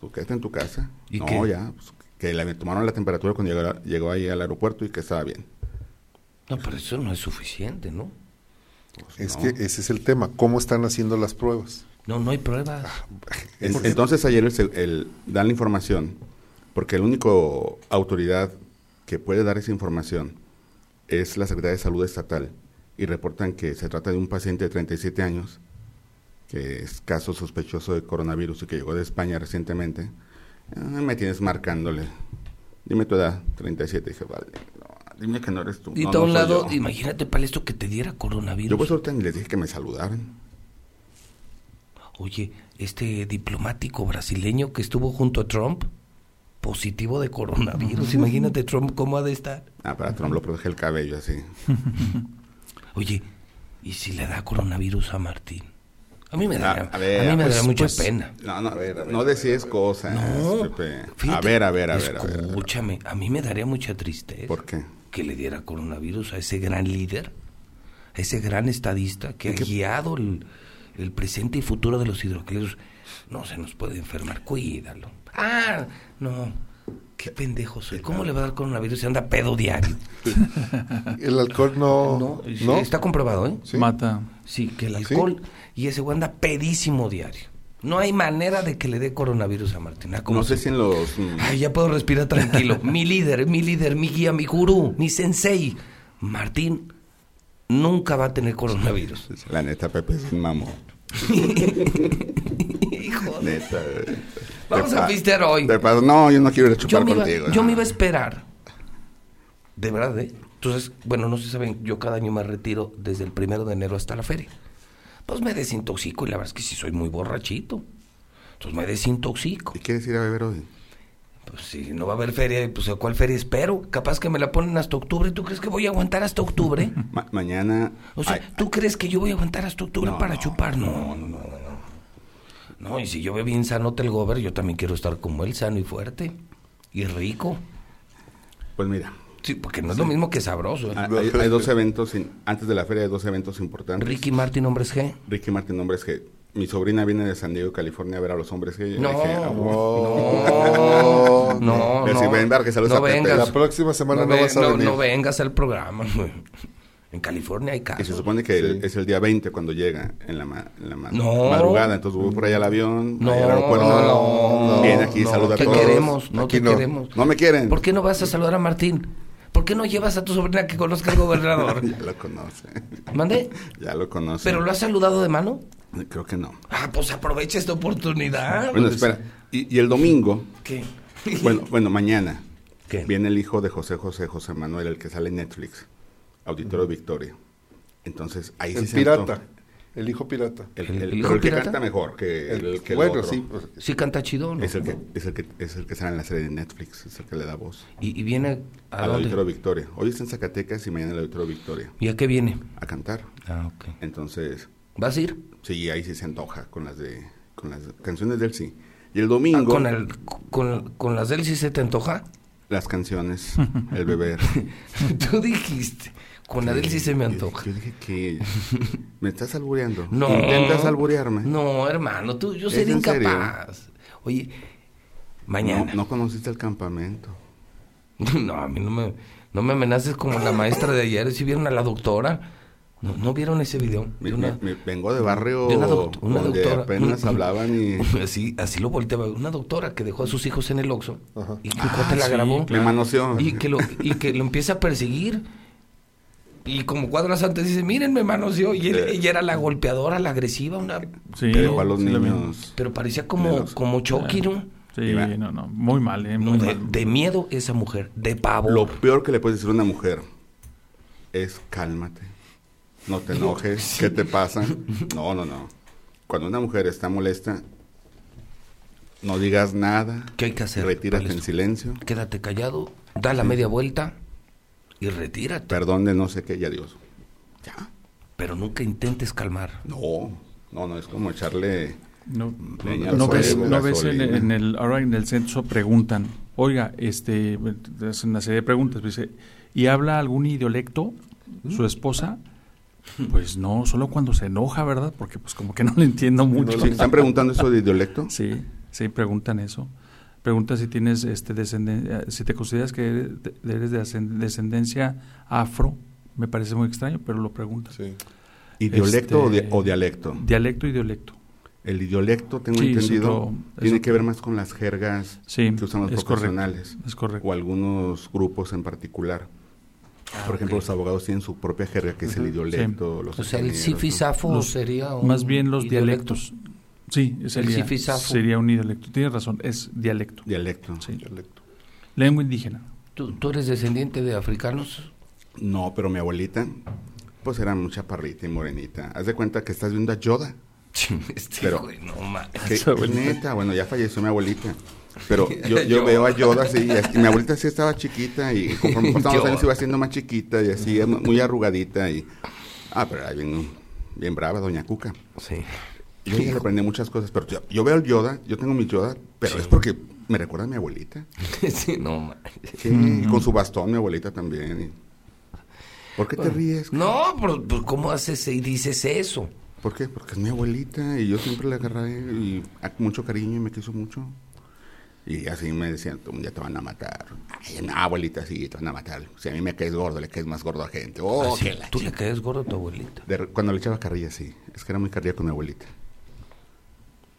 ¿Tú quedaste en tu casa? ¿Y no, ya, pues, que le tomaron la temperatura cuando llegó, llegó ahí al aeropuerto y que estaba bien. No, pero eso no es suficiente, ¿no? Pues es que ese es el tema, ¿cómo están haciendo las pruebas? No, no hay pruebas. Ah, entonces ayer el, dan la información, porque el único autoridad que puede dar esa información es la Secretaría de Salud Estatal y reportan que se trata de un paciente de 37 años que es caso sospechoso de coronavirus y que llegó de España recientemente. me tienes marcándole. Dime tu edad, 37. Dije, vale, dime que no eres tú. Y no, a un lado, imagínate para esto que te diera coronavirus. Yo pues ahorita les dije que me saludaran. Oye, este diplomático brasileño que estuvo junto a Trump, positivo de coronavirus. Imagínate Trump cómo ha de estar. Ah, para Trump lo protege el cabello así. Oye, ¿y si le da coronavirus a Martín? A mí me da, a, ver, a mí me da pues, mucha pues, pena. No, no, a ver, a ver, no decís cosas. No, a ver, a ver, a ver. Escúchame, a, mí me daría mucha tristeza. ¿Por qué? Que le diera coronavirus a ese gran líder, a ese gran estadista que ha guiado el, el, presente y futuro de los hidrocarburos. No se nos puede enfermar, cuídalo. Ah, no. Qué pendejo soy. ¿Cómo le va a dar coronavirus si anda pedo diario? el alcohol no. No, está comprobado, ¿eh? Mata. Sí, que el alcohol y ese güey anda pedísimo diario. No hay manera de que le dé coronavirus a Martín. Ah, no sé si en los. Mm, Ay, ya puedo respirar tranquilo. mi líder, mi líder, mi guía, mi gurú, mi sensei. Martín nunca va a tener coronavirus. La neta, Pepe es un mamo. Hijo Neta. Vamos a pistear hoy. no, yo no quiero ir a chupar yo contigo. yo me iba a esperar. De verdad, ¿eh? Entonces, bueno, no se saben, yo cada año me retiro desde el primero de enero hasta la feria. Pues me desintoxico y la verdad es que sí soy muy borrachito. Entonces me desintoxico. ¿Y quieres ir a beber hoy? Pues si no va a haber feria, pues ¿a cuál feria espero? Capaz que me la ponen hasta octubre. ¿Tú crees que voy a aguantar hasta octubre? mañana... O sea, ¿tú crees que yo voy a aguantar hasta octubre para chupar? No, no, no, no. No, y si yo veo bien sano el gober, yo también quiero estar como él, sano y fuerte. Y rico. Pues mira. Sí, porque no es lo mismo que sabroso. ¿eh? Hay, dos eventos, antes de la feria hay dos eventos importantes. Ricky Martin, hombres G. Ricky Martin, hombres G. Mi sobrina viene de San Diego, California, a ver a los hombres G. No, no, no, no, no, vengas. La próxima semana no, vas a venir. No vengas al programa. En California hay casos. Y se supone que es el día 20 cuando llega, en la, madrugada. Entonces voy por ahí al avión, no, al aeropuerto. No, no, Viene aquí, y saluda a todos. queremos, no te queremos. No me quieren. ¿Por qué no vas a saludar a Martín? ¿Por qué no llevas a tu sobrina que conozca al gobernador? ya lo conoce. ¿Mande? Ya lo conoce. ¿Pero lo has saludado de mano? Creo que no. Ah, pues aprovecha esta oportunidad. Bueno, espera. Y, el domingo. ¿Qué? bueno, bueno, mañana. ¿Qué? Viene el hijo de José José, José Manuel, el que sale en Netflix. Auditorio Victoria. Entonces, ahí el pirata. El hijo pirata. El, hijo pirata? que canta mejor que el, que bueno, sí. Pues, sí canta chido, Es el, que, es, el que, es el que sale en la serie de Netflix, es el que le da voz. ¿Y, viene a Al Auditorio Victoria. Hoy está en Zacatecas y mañana el Auditorio Victoria. ¿Y a qué viene? A cantar. Ah, ok. Entonces... ¿Vas a ir? Sí, ahí sí se antoja con las de... con las canciones del sí. Y el domingo... Ah, ¿con, el, con, con las del sí se te antoja? Las canciones, el beber. Tú dijiste... Con Adel sí se me antoja. Yo, dije que me estás albureando. No. Intentas alburearme. No, hermano, tú, yo soy incapaz. Oye, mañana. No, conociste el campamento. no, a mí no me, no me amenaces como la maestra de ayer. Si vieron a la doctora. ¿No, ¿no vieron ese video? vengo de barrio una, donde doctora, apenas hablaban y... Así, así lo volteaba. Una doctora que dejó a sus hijos en el Oxxo y que ah, la grabó. Me manoseó. Y que, lo, y que lo empieza a perseguir y como cuadras antes dice, miren, me manoseó. Y ella era la golpeadora, la agresiva, una... Sí, pero para los niños... Pero parecía como, como Chucky, ¿no? Sí, no, no, muy mal, ¿eh? de, miedo esa mujer, de pavo. Lo peor que le puedes decir a una mujer es cálmate, no te enojes, ¿qué te pasa? No, no, no. Cuando una mujer está molesta, No digas nada. ¿Qué hay que hacer? Retírate en silencio. Quédate callado, da la media vuelta y retírate. Perdón de no sé qué y adiós. Ya. Pero nunca intentes calmar. No, no, no, es como echarle... No, no, ves, no ves en, en, el, ahora en el censo preguntan, oiga, este, es una serie de preguntas, dice, ¿y habla algún idiolecto su esposa? Pues no, solo cuando se enoja, ¿verdad? Porque pues como que no le entiendo mucho. ¿Están preguntando eso de idiolecto? Sí, sí, preguntan eso. Pregunta si tienes este descendencia, si te consideras que eres de descendencia afro, me parece muy extraño, pero lo preguntas. Sí. ¿Idiolecto o, este, dialecto? Dialecto y dialecto. El idiolecto, tengo entendido, tiene que ver más con las jergas que usan los profesionales. es correcto. O algunos grupos en particular. Ah, Por ejemplo, los abogados tienen su propia jerga, que es el idiolecto. o sea, el sifisafo sería un Más bien los dialectos. Sí, sería, sería un dialecto. Tienes razón, es dialecto. Dialecto. Sí. Dialecto. Lengua indígena. ¿Tú, ¿Tú, eres descendiente de africanos? No, pero mi abuelita, pues era mucha parrita y morenita. Haz de cuenta que estás viendo a Yoda. este pero, no neta, bueno, ya falleció mi abuelita. Pero yo, yo veo a Yoda así, y, mi abuelita sí estaba chiquita y conforme pasaban los años iba haciendo más chiquita y así, muy arrugadita y... Ah, pero ahí bien, bien brava, doña Cuca. Sí. Yo aprendí muchas cosas, pero yo, veo el Yoda, yo tengo mi Yoda, pero es porque me recuerda a mi abuelita. sí, no, Sí, con su bastón mi abuelita también. ¿Por qué te ríes? No, pero, ¿cómo haces y dices eso? ¿Por qué? Porque es mi abuelita y yo siempre la agarré y a mucho cariño y me quiso mucho. Y así me decían, un día te van a matar. Ay, no, abuelita, sí, te van a matar. Si a mí me caes gordo, le caes más gordo a gente. Oh, ah, ¿Tú le caes gordo a tu abuelita? cuando le echaba carrilla, sí. Es que era muy cardíaco con mi abuelita.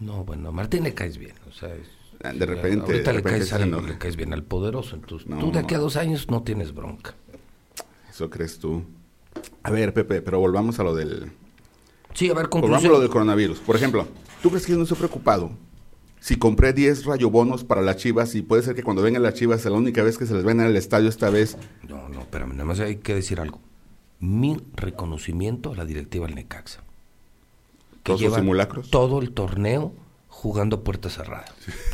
No, bueno, a Martín le caes bien. O sea, ah, de repente, ahorita le, caes le caes bien al poderoso. Entonces, tú de aquí a dos años no tienes bronca. Eso crees tú. A ver, Pepe, pero volvamos a lo del... Sí, a ver, conclusión. Volvamos a lo del coronavirus. Por ejemplo, ¿tú crees que yo no estoy preocupado si compré 10 rayobonos para las chivas y puede ser que cuando vengan las chivas sea la única vez que se les ven en el estadio esta vez. No, no, espérame, nada más hay que decir algo. Mi reconocimiento a la directiva del Necaxa. Que ¿Todos los simulacros? Todo el torneo jugando puerta cerrada.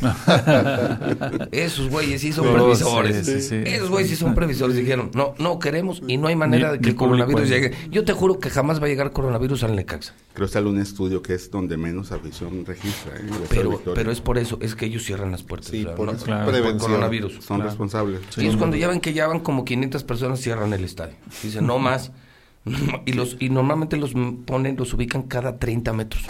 Esos güeyes sí son previsores. Esos güeyes sí son previsores. Dijeron, no, no queremos y no hay manera de que el coronavirus llegue. Yo te juro que jamás va a llegar coronavirus al Necaxa. Creo que sale un estudio que es donde menos afición registra. ¿eh? Pero, pero es por eso, es que ellos cierran las puertas. Sí, por, coronavirus. Son responsables. Y es cuando ya ven que ya van como 500 personas, cierran el estadio. Dicen, no más. y, los, y normalmente los ponen, los ubican cada 30 metros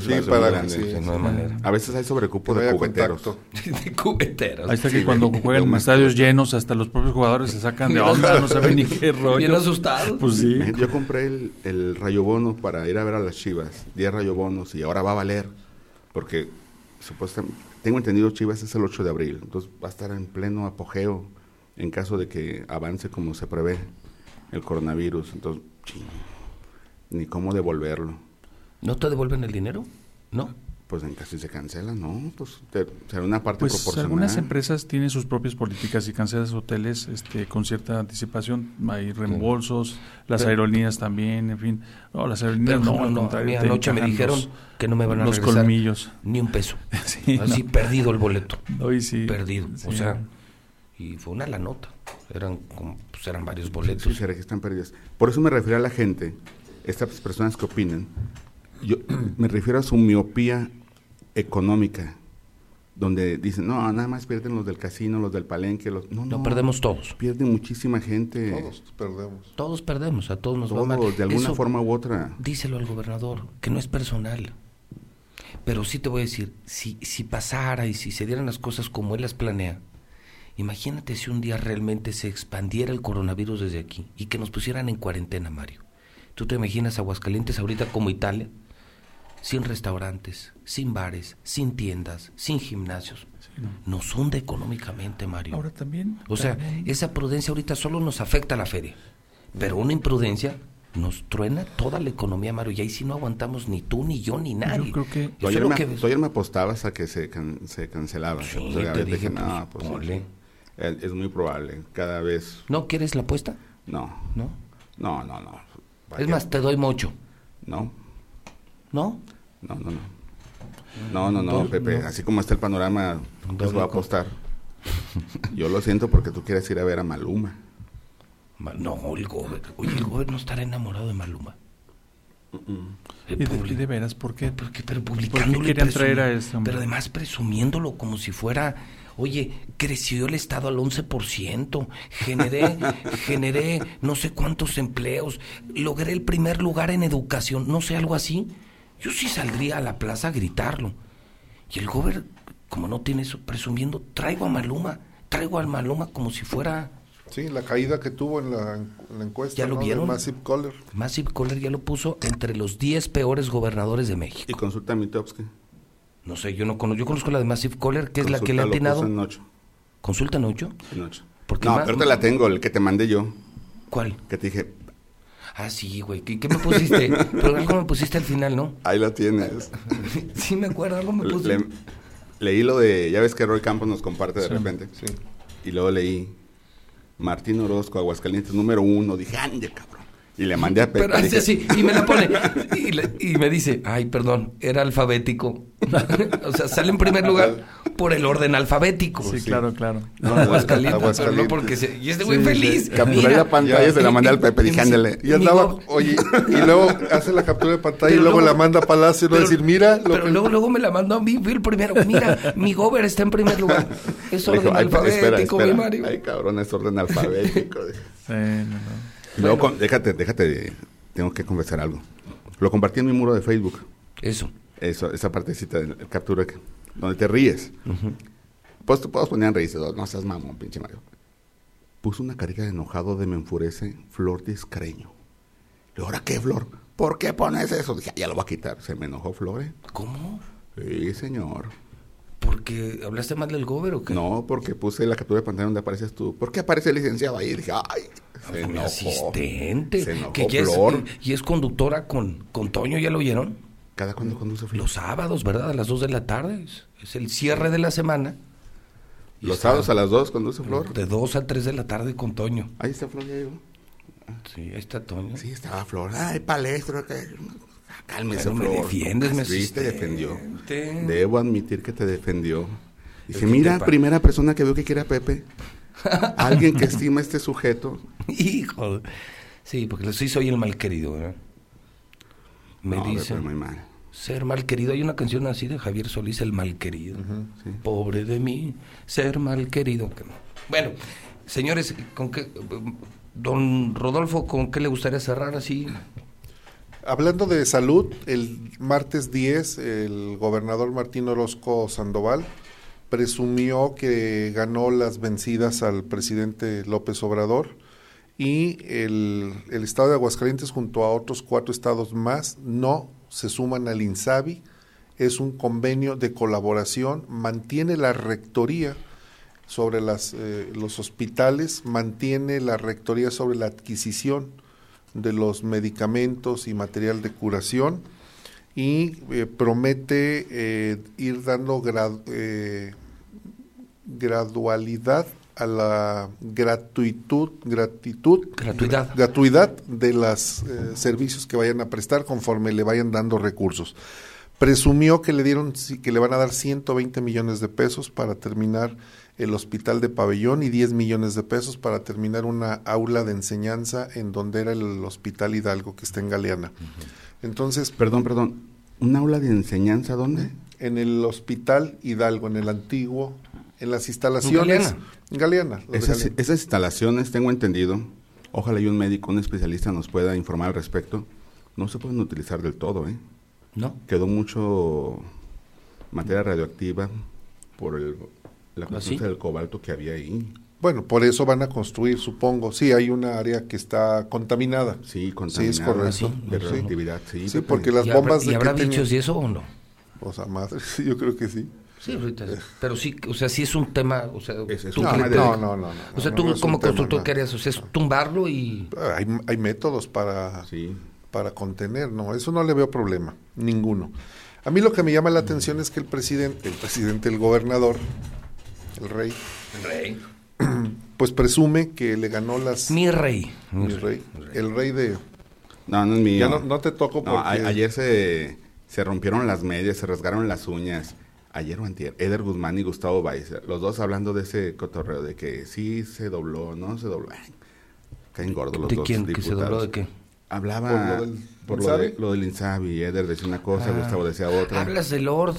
sí, para no hay manera. A veces hay sobrecupo de cubeteros. de cubeteros. Ahí está que cuando juegan estadios llenos, hasta los propios jugadores se sacan de onda, no saben ni qué rollo. Bien asustados. Pues sí. Yo compré el, el rayobono para ir a ver a las chivas. 10 rayobonos y ahora va a valer. Porque supuestamente, tengo entendido Chivas es el 8 de abril. Entonces va a estar en pleno apogeo en caso de que avance como se prevé el coronavirus. Entonces, ni cómo devolverlo. ¿No te devuelven el dinero? ¿No? Pues en casi se cancela, ¿no? Pues será una parte pues proporcional. algunas empresas tienen sus propias políticas y cancelas hoteles este, con cierta anticipación. Hay reembolsos, las aerolíneas también, en fin. No, las aerolíneas no, no, anoche me dijeron que no me van a los colmillos. ni un peso. Así perdido el boleto. Hoy sí. Perdido. O sea, y fue una la nota. Eran, pues eran varios boletos. Sí, se registran perdidas. Por eso me refiero a la gente, estas personas que opinan, yo me refiero a su miopía económica, donde dicen, no, nada más pierden los del casino, los del palenque, los... No, no, perdemos todos. Pierden muchísima gente. Todos perdemos. Todos perdemos, a todos nos todos, va de alguna forma u otra. Díselo al gobernador, que no es personal. Pero sí te voy a decir, si, si pasara y si se dieran las cosas como él las planea, imagínate si un día realmente se expandiera el coronavirus desde aquí y que nos pusieran en cuarentena, Mario. ¿Tú te imaginas Aguascalientes ahorita como Italia? sin restaurantes, sin bares, sin tiendas, sin gimnasios. Nos hunde económicamente, Mario. Ahora también. O sea, esa prudencia ahorita solo nos afecta a la feria. Pero una imprudencia nos truena toda la economía, Mario. Y ahí sí no aguantamos ni tú, ni yo, ni nadie. Yo creo que... Tú ayer, me, que... me apostabas a que se, se cancelaba. Sí, te dije, no, pues, es, muy probable. Cada vez... ¿No quieres la apuesta? No. ¿No? No, no, no. Es más, te doy mucho. No. ¿No? No, no, no. No, no, no, Pepe, así como está el panorama, pues va a apostar. Yo lo siento porque tú quieres ir a ver a Maluma. No, el gobernador, oye, el gobernador no estará enamorado de Maluma. ¿Y de, veras por qué? Porque, pero publicándolo. querían traer a Pero además presumiéndolo como si fuera. Oye, creció el Estado al 11%, generé, generé no sé cuántos empleos, logré el primer lugar en educación, no sé, algo así. Yo sí saldría a la plaza a gritarlo. Y el gobernador, como no tiene eso, presumiendo, traigo a Maluma, traigo a Maluma como si fuera Sí, la caída que tuvo en la, encuesta. ¿Ya lo vieron? Massive Caller. Massive Caller ya lo puso entre los 10 peores gobernadores de México. ¿Y consulta a Mitowski? No sé, yo no conozco. Yo conozco la de Massive Caller, que es la que le ha atinado. en 8. ¿Consulta en 8? En 8. No, pero te la tengo, el que te mandé yo. ¿Cuál? Que te dije. Ah, sí, güey. ¿Qué, me pusiste? pero algo me pusiste al final, ¿no? Ahí lo tienes. sí, me acuerdo, algo me pusiste. leí lo de. Ya ves que Roy Campos nos comparte de repente. Sí. Y luego leí Martín Orozco, Aguascalientes número uno. Dije, ande, cabrón. Y le mandé a Pepe. Pero así, así, y me la pone. Y, me dice, ay, perdón, era alfabético. o sea, sale en primer lugar por el orden alfabético. Sí, claro, claro. No, Aguascalientes, Aguascalientes. no porque se... Y este güey feliz. Capturé la pantalla y se la mandé al Pepe, dije, ándale. Y andaba, oye, y luego hace la captura de pantalla y luego, la manda a Palacio y decir, mira... pero luego, luego me la mandó a mí, fui el primero. Mira, mi gober está en primer lugar. Es orden alfabético, mi Mario. Ay, cabrón, es orden alfabético. sí, no, no. Luego, déjate, déjate, tengo que confesar algo. Lo compartí en mi muro de Facebook. Eso. Eso, esa partecita de captura que, donde te ríes. Pues tú puedes poner en reírse, no seas mamón, pinche Mario. Puso una carita de enojado de me enfurece Flor Discreño. ¿Y ahora qué, Flor? ¿Por qué pones eso? Dije, ya lo va a quitar. Se me enojó Flor. ¿eh? ¿Cómo? Sí, señor. ¿Porque hablaste mal del gober o qué? No, porque puse la captura de pantalla donde apareces tú. ¿Por qué aparece el licenciado ahí? dije, ay, se enojó. asistente. Se enojó Flor. y es conductora con, con Toño, ¿ya lo oyeron? ¿Cada cuándo conduce Flor? Los sábados, ¿verdad? A las 2 de la tarde. Es, el cierre de la semana. ¿Los sábados a las 2 conduce Flor? De 2 a 3 de la tarde con Toño. Ahí está Flor, ya llegó. Sí, ahí está Toño. Sí, estaba Flor. Ay, palestro. Que... Cálmese, Flor. me defiendes, me Sí, te defendió. Debo admitir que te defendió. Dice, mira, primera persona que veo que quiere a Pepe. Alguien que estima a este sujeto. Hijo. Sí, porque sí soy el mal querido, ¿verdad? Me dice. Muy mal. Ser mal querido. Hay una canción así de Javier Solís, El mal querido. Pobre de mí, ser mal querido. Bueno, señores, ¿con qué, don Rodolfo, ¿con qué le gustaría cerrar así? Hablando de salud, el martes 10, el gobernador Martín Orozco Sandoval presumió que ganó las vencidas al presidente López Obrador y el, estado de Aguascalientes junto a otros cuatro estados más no se suman al INSABI. Es un convenio de colaboración, mantiene la rectoría sobre las, eh, los hospitales, mantiene la rectoría sobre la adquisición de los medicamentos y material de curación y eh, promete eh, ir dando gradualidad a la gratuitud, gratitud, gratuidad, gratuidad de los eh, servicios que vayan a prestar conforme le vayan dando recursos. Presumió que le dieron, que le van a dar 120 millones de pesos para terminar el hospital de pabellón y 10 millones de pesos para terminar una aula de enseñanza en donde era el hospital Hidalgo que está en Galeana. Entonces, perdón, perdón, ¿un aula de enseñanza dónde? En el hospital Hidalgo, en el antiguo en las instalaciones. En Galeana. esas, instalaciones, tengo entendido, ojalá y un médico, un especialista nos pueda informar al respecto, no se pueden utilizar del todo, ¿eh? No. Quedó mucho materia radioactiva por el, la presencia del cobalto que había ahí. Bueno, por eso van a construir, supongo. Sí, hay una área que está contaminada. Sí, contaminada. Sí, es correcto. de radioactividad, sí. Sí, porque las bombas... ¿Y habrá bichos y eso o no? O sea, madre, yo creo que sí. Sí, ahorita, pero sí, o sea, sí es un tema, o sea, tú no, no, no, no, O sea, tú como constructor querías, o sea, es tumbarlo y... Hay, hay métodos para, para contener, no, eso no le veo problema, ninguno. A mí lo que me llama la atención es que el presidente, el presidente, el gobernador, el rey... El rey. Pues presume que le ganó las... Mi rey. Mi, rey. El rey de... No, no es mío. Ya no, te toco porque... ayer se Se rompieron las medias, se rasgaron las uñas. Ayer o antier, Eder Guzmán y Gustavo Baiz, los dos hablando de ese cotorreo, de que sí se dobló, no se dobló. caen gordos los ¿De dos quién? ¿Que se dobló de qué? Hablaba por lo, del, lo, del Insabi, Eder decía una cosa, ah. Gustavo decía otra. Hablas de Lord.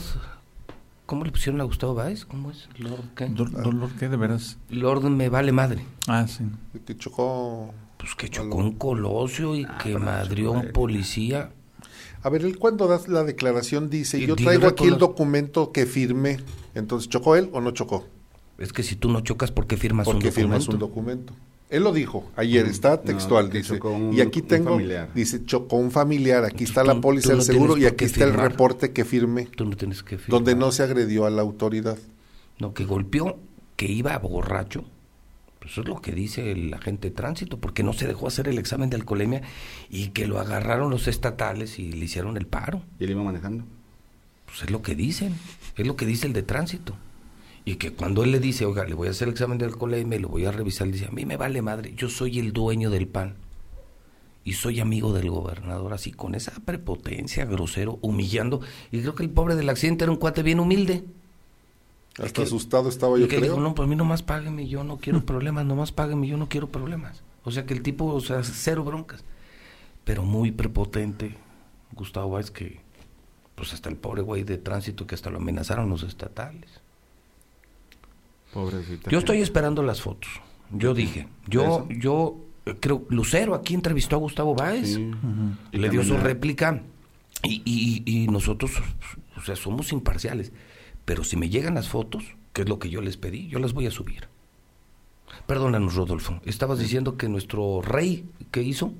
¿Cómo le pusieron a Gustavo Báez? ¿Cómo es? ¿Lord qué? ¿Lord qué, de veras? Lord me vale madre. Ah, sí. Que chocó... Pues que chocó un colosio y ah, que madrió un policía. A ver, él cuando das la declaración dice, yo traigo aquí el documento que firmé. Entonces, ¿chocó él o no chocó? Es que si tú no chocas, ¿por qué firmas un documento? firmas un documento. Él lo dijo ayer, está textual, dice. y aquí tengo, dice, chocó un familiar, aquí está la póliza del seguro y aquí está el reporte que firme. Tú no tienes que firmar. Donde no se agredió a la autoridad. No, que golpeó, que iba borracho. Pues eso es lo que dice el agente de tránsito, porque no se dejó hacer el examen de alcoholemia y que lo agarraron los estatales y le hicieron el paro. ¿Y él iba manejando? Pues es lo que dicen, es lo que dice el de tránsito. Y que cuando él le dice, oiga, le voy a hacer el examen de alcoholemia y lo voy a revisar, le dice, a mí me vale madre, yo soy el dueño del pan. Y soy amigo del gobernador, así con esa prepotencia, grosero, humillando. Y creo que el pobre del accidente era un cuate bien humilde. Hasta asustado estaba yo, y que dijo, no, pues a mí nomás págueme, yo no quiero problemas, nomás págueme, yo no quiero problemas. O sea que el tipo, o sea, cero broncas. Pero muy prepotente, Gustavo Báez, que pues hasta el pobre güey de tránsito que hasta lo amenazaron los estatales. Yo estoy esperando las fotos. Yo dije, yo, yo eh, creo, Lucero aquí entrevistó a Gustavo Báez, le dio su réplica y, y, y, nosotros, o sea, somos imparciales. Pero si me llegan las fotos, que es lo que yo les pedí, yo las voy a subir. Perdónanos, Rodolfo. Estabas diciendo que nuestro rey, ¿qué hizo?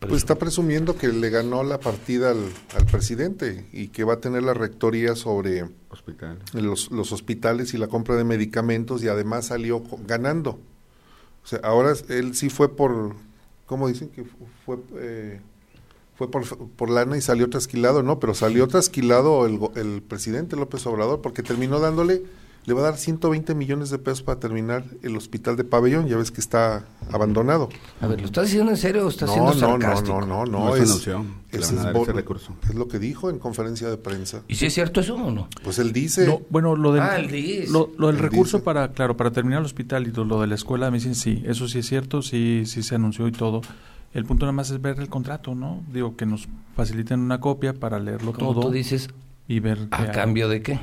Pues está presumiendo que le ganó la partida al, presidente y que va a tener la rectoría sobre Los, los, hospitales y la compra de medicamentos y además salió ganando. O sea, ahora él sí fue por, ¿cómo dicen? Que fue, eh, fue por, por, lana y salió trasquilado, no, pero salió trasquilado el, el presidente López Obrador porque terminó dándole le va a dar 120 millones de pesos para terminar el hospital de Pabellón, ya ves que está abandonado. A ver, ¿lo estás diciendo en serio o estás no, siendo sarcástico? No, no, no, no, no es, es, recurso. es lo que dijo en conferencia de prensa. ¿Y si es cierto eso o no? Pues él dice... bueno, lo del, ah, lo, del recurso para, claro, para terminar el hospital y lo, de la escuela, me dicen sí, eso sí es cierto, sí, sí se anunció y todo. El punto nada más es ver el contrato, ¿no? Digo, que nos faciliten una copia para leerlo todo. tú dices, y ver... ¿A cambio de qué?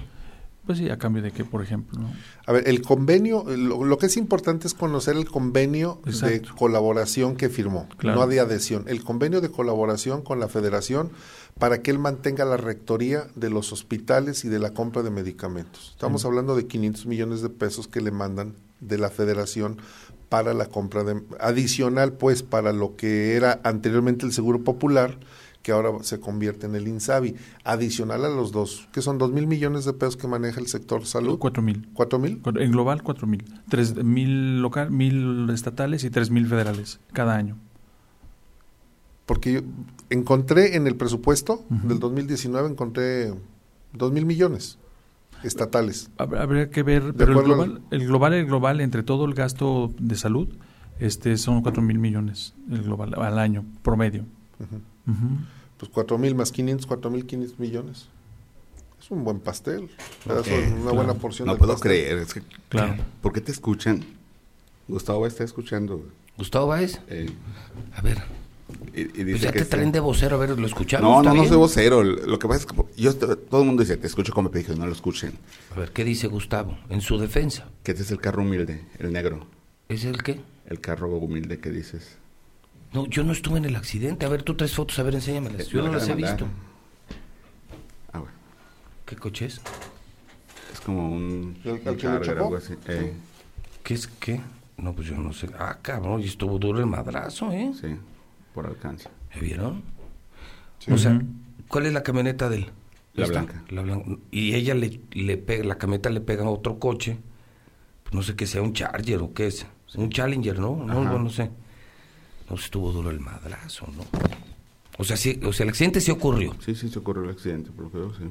Pues sí, a cambio de qué, por ejemplo. A ver, el convenio, lo, que es importante es conocer el convenio de colaboración que firmó, no de adhesión. El convenio de colaboración con la federación para que él mantenga la rectoría de los hospitales y de la compra de medicamentos. Estamos hablando de 500 millones de pesos que le mandan de la federación para la compra de adicional pues para lo que era anteriormente el Seguro Popular que ahora se convierte en el INSABI, adicional a los dos, que son dos mil millones de pesos que maneja el sector salud. Cuatro mil. ¿Cuatro mil? En global, cuatro mil. Tres mil local, mil estatales y tres mil federales cada año. Porque yo encontré en el presupuesto del 2019, encontré dos mil millones estatales. Habría que ver, pero el global, el global, el global, entre todo el gasto de salud, este son cuatro mil millones el global al año promedio. Pues cuatro mil más 500, cuatro mil 500 millones. Es un buen pastel. es una buena porción No puedo creer. claro. ¿Por qué te escuchan? Gustavo Báez está escuchando. ¿Gustavo Báez? Eh. A ver. Y, pues ya te traen de vocero, a ver, ¿lo escuchamos? No, no, no soy vocero. Lo que pasa es que yo, todo el mundo dice, te escucho como me no lo escuchen. A ver, ¿qué dice Gustavo en su defensa? Que este es el carro humilde, el negro. ¿Es el qué? El carro humilde que dices. No, yo no estuve en el accidente. A ver, tú tres fotos, a ver, enséñamelas. Yo no las he visto. Ah, bueno. ¿Qué coche es? Es como un, ¿El, Charger, algo así. Eh. ¿Qué es qué? No, pues yo no sé. Ah, cabrón, y estuvo duro el madrazo, ¿eh? Sí, por alcance. ¿Me vieron? O sea, ¿cuál es la camioneta de él? La blanca. la blanca. Y ella le, le pega, la camioneta le pega a otro coche. Pues no sé qué sea, un Charger o qué es. Un Challenger, ¿no? No, no, no sé no estuvo duro el madrazo, ¿no? O sea, sí, o sea, el accidente sí ocurrió. Sí, sí, se ocurrió el accidente, por lo que veo, sí.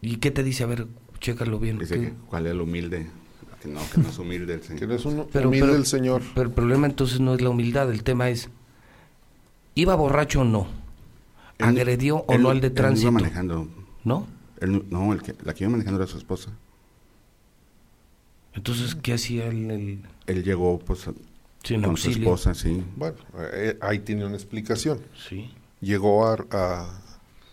¿Y qué te dice? A ver, chécalo bien. Dice cuál es el humilde. Que no, que no es humilde el señor. que no es un humilde el señor. Pero el problema entonces no es la humildad, el tema es, ¿iba borracho o no? agredió o no al de tránsito. Él iba manejando. ¿No? no, el que, la que iba manejando era su esposa. Entonces, ¿qué hacía él? Él llegó, pues, con su esposa, sí. Bueno, eh, ahí tiene una explicación. Sí. Llegó a,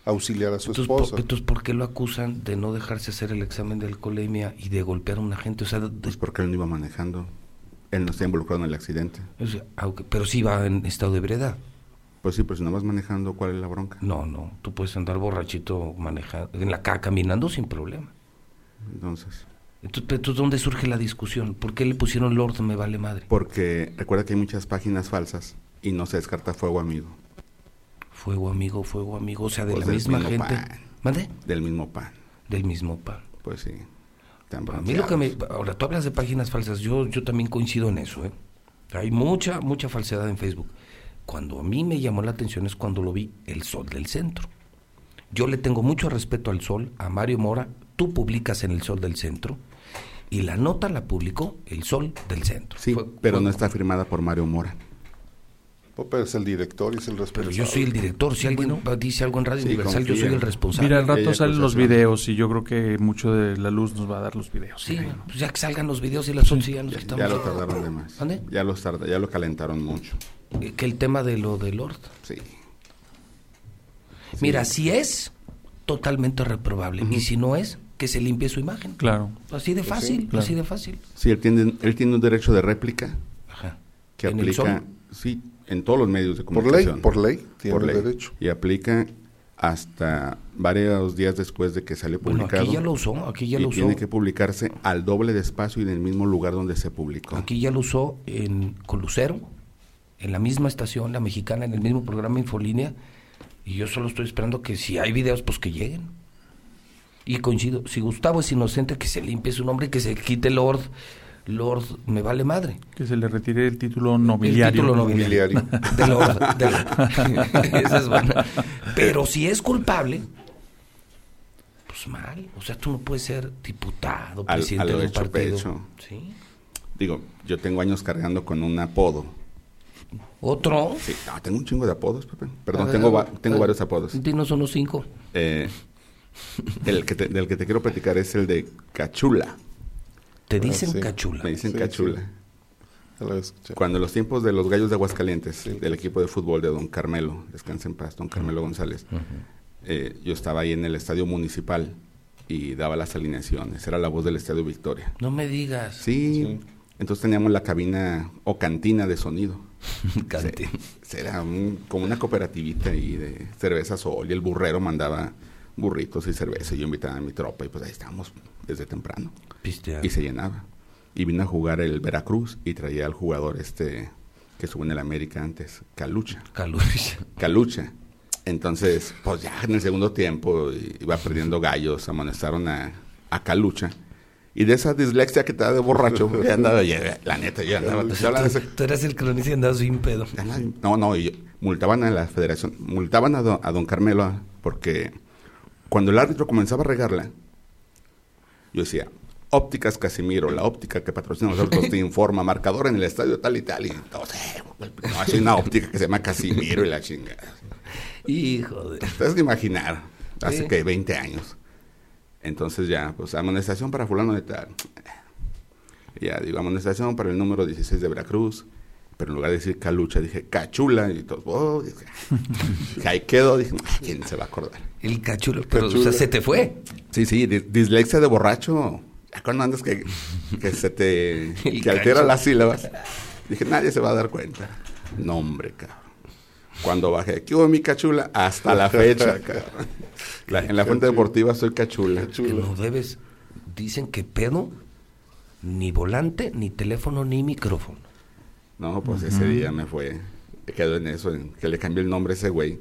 auxiliar a su esposa. entonces, ¿por qué lo acusan de no dejarse hacer el examen de alcoholemia y de golpear a un agente? O sea, Pues porque él no iba manejando. Él no está involucrado en el accidente. pero sí va en estado de ebriedad. Pues sí, pero si no vas manejando, ¿cuál es la bronca? No, no, tú puedes andar borrachito manejando, en la calle caminando sin problema. Entonces. Entonces, ¿dónde surge la discusión? ¿Por qué le pusieron Lord me vale madre? Porque recuerda que hay muchas páginas falsas y no se descarta fuego amigo. Fuego amigo, fuego amigo, o sea, de pues la misma gente. ¿Mande? Del mismo pan. Del mismo pan. Pues sí. A mí lo que me... Ahora, tú hablas de páginas falsas, yo, yo también coincido en eso, ¿eh? Hay mucha, mucha falsedad en Facebook. Cuando a mí me llamó la atención es cuando lo vi el Sol del Centro. Yo le tengo mucho respeto al Sol, a Mario Mora, tú publicas en el Sol del Centro, y la nota la publicó el Sol del Centro. Sí, pero no está firmada por Mario Mora. Pero es el director y es el responsable. Pero yo soy el director. Si alguien dice algo en Radio Universal, yo soy el responsable. Mira, al rato salen los videos y yo creo que mucho de la luz nos va a dar los videos. Sí, pues ya que salgan los videos y las 11 ya nos estamos... Ya lo tardaron de más. ¿Dónde? Ya, lo ya lo calentaron mucho. Eh, que el tema de lo de Lord. Sí. Mira, si es, totalmente reprobable. Y si no es, que se limpie su imagen. Claro. Así de fácil, así de fácil. Sí, él tiene, él tiene un derecho de réplica Ajá. que aplica, sí, en todos los medios de comunicación. Por ley, por ley, tiene derecho. Y aplica hasta varios días después de que sale publicado. aquí ya lo usó, aquí ya lo usó. Tiene que publicarse al doble de espacio y en el mismo lugar donde se publicó. Aquí ya lo usó en Colucero, en la misma estación, la mexicana, en el mismo programa Infolínea, y yo solo estoy esperando que si hay videos, pues que lleguen. Y coincido, si Gustavo es inocente, que se limpie su nombre y que se quite Lord. Lord, me vale madre. Que se le retire el título nobiliario. El título nobiliario. de Lord. Esa es buena. Pero si es culpable, pues mal. O sea, tú no puedes ser diputado, presidente de un partido. ¿Sí? Digo, yo tengo años cargando con un apodo ¿Otro? Sí, tengo un chingo de apodos, Pepe. Perdón, tengo, tengo varios apodos. Dinos unos cinco. Eh, el que del que te quiero platicar es el de Cachula. ¿Te ah, dicen Cachula? Me dicen Cachula. Cuando en los tiempos de los Gallos de Aguascalientes, del equipo de fútbol de Don Carmelo, descansa en paz, Don Carmelo González, eh, yo estaba ahí en el estadio municipal y daba las alineaciones. Era la voz del estadio Victoria. No me digas. sí. Entonces teníamos la cabina o cantina de sonido. cantina. Era como una cooperativita ahí de cerveza sol y el burrero mandaba burritos y cerveza yo invitaba a mi tropa y pues ahí estábamos desde temprano. Y se llenaba. Y vino a jugar el Veracruz y traía al jugador este que estuvo en el América antes, Calucha. Calucha. Calucha. Entonces, pues ya en el segundo tiempo iba perdiendo gallos, amonestaron a, a Calucha y de esa dislexia que te da de borracho, andaba, la neta, ya andaba. Tú, eras el cronista y andabas sin pedo. No, no, y multaban a la federación, multaban a don, Carmelo porque cuando el árbitro comenzaba a regarla, yo decía, ópticas Casimiro, la óptica que patrocina nosotros te informa, marcador en el estadio tal y tal, y entonces, no, hay una óptica que se llama Casimiro y la chingada. Hijo de... Te de imaginar, hace que 20 años. Entonces ya, pues amonestación para fulano de tal. Ya, digo, amonestación para el número 16 de Veracruz. Pero en lugar de decir calucha, dije cachula. Y todo, oh, dije, ahí quedó. Dije, ¿quién se va a acordar? El cachula, pero o sea, se te fue. Sí, sí, dislexia de borracho. Ya cuando andas que, que se te que altera las sílabas. Dije, nadie se va a dar cuenta. No, hombre, cabrón. Cuando bajé, ¿qué hubo mi cachula? Hasta la fecha, cabrón en la fuente deportiva soy cachula. no debes. Dicen que pedo, ni volante, ni teléfono, ni micrófono. No, pues ese día me fue. Quedó en eso, en que le cambié el nombre a ese güey.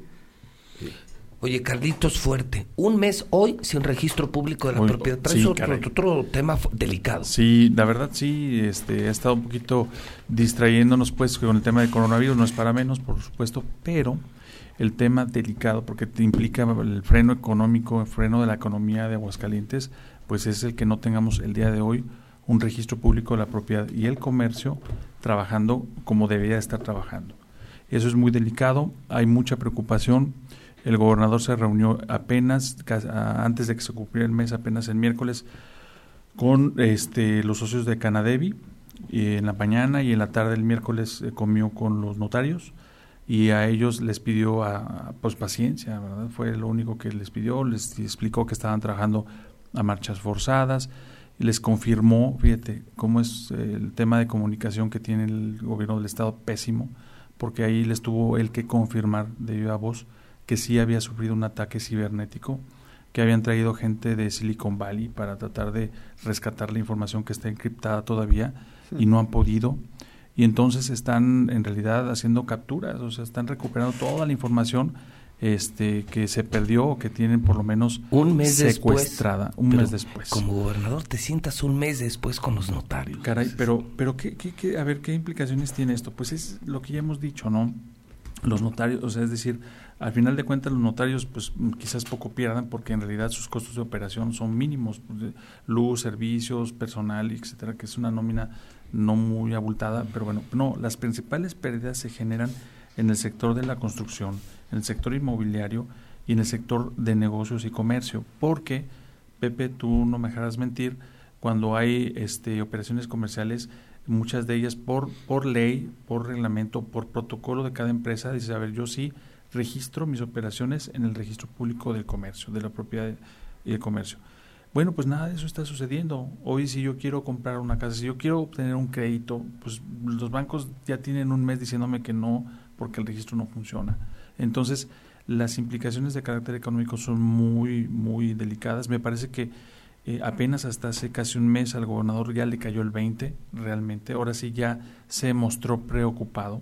Oye, Carlitos Fuerte, un mes hoy sin registro público de la propiedad. Traes otro, tema delicado. Sí, la verdad sí, este, ha estado un poquito distrayéndonos pues con el tema del coronavirus, no es para menos, por supuesto, pero el tema delicado porque te implica el freno económico, el freno de la economía de Aguascalientes, pues es el que no tengamos el día de hoy un registro público de la propiedad y el comercio trabajando como debería estar trabajando. Eso es muy delicado, hay mucha preocupación. El gobernador se reunió apenas, antes de que se cumpliera el mes, apenas el miércoles, con este, los socios de Canadevi. Y en la mañana y en la tarde el miércoles eh, comió con los notarios y a ellos les pidió a, pues paciencia, ¿verdad? Fue lo único que les pidió, les explicó que estaban trabajando a marchas forzadas, les confirmó, fíjate, cómo es el tema de comunicación que tiene el gobierno del estado pésimo, porque ahí les tuvo el que confirmar de viva voz que sí había sufrido un ataque cibernético, que habían traído gente de Silicon Valley para tratar de rescatar la información que está encriptada todavía y no han podido. Y entonces están en realidad haciendo capturas, o sea, están recuperando toda la información este que se perdió o que tienen por lo menos un mes secuestrada un mes después. Como gobernador te sientas un mes después con los notarios. Caray, pero pero qué, qué, qué, a ver qué implicaciones tiene esto? Pues es lo que ya hemos dicho, ¿no? Los notarios, o sea, es decir, al final de cuentas, los notarios, pues quizás poco pierdan porque en realidad sus costos de operación son mínimos, pues, luz, servicios, personal, etcétera, que es una nómina no muy abultada, pero bueno, no, las principales pérdidas se generan en el sector de la construcción, en el sector inmobiliario y en el sector de negocios y comercio, porque Pepe, tú no me dejarás mentir, cuando hay este, operaciones comerciales, muchas de ellas por, por ley, por reglamento, por protocolo de cada empresa, dice, a ver, yo sí registro mis operaciones en el registro público del comercio, de la propiedad y el comercio. Bueno, pues nada de eso está sucediendo. Hoy si yo quiero comprar una casa, si yo quiero obtener un crédito, pues los bancos ya tienen un mes diciéndome que no porque el registro no funciona. Entonces, las implicaciones de carácter económico son muy, muy delicadas. Me parece que eh, apenas hasta hace casi un mes al gobernador ya le cayó el 20, realmente. Ahora sí ya se mostró preocupado.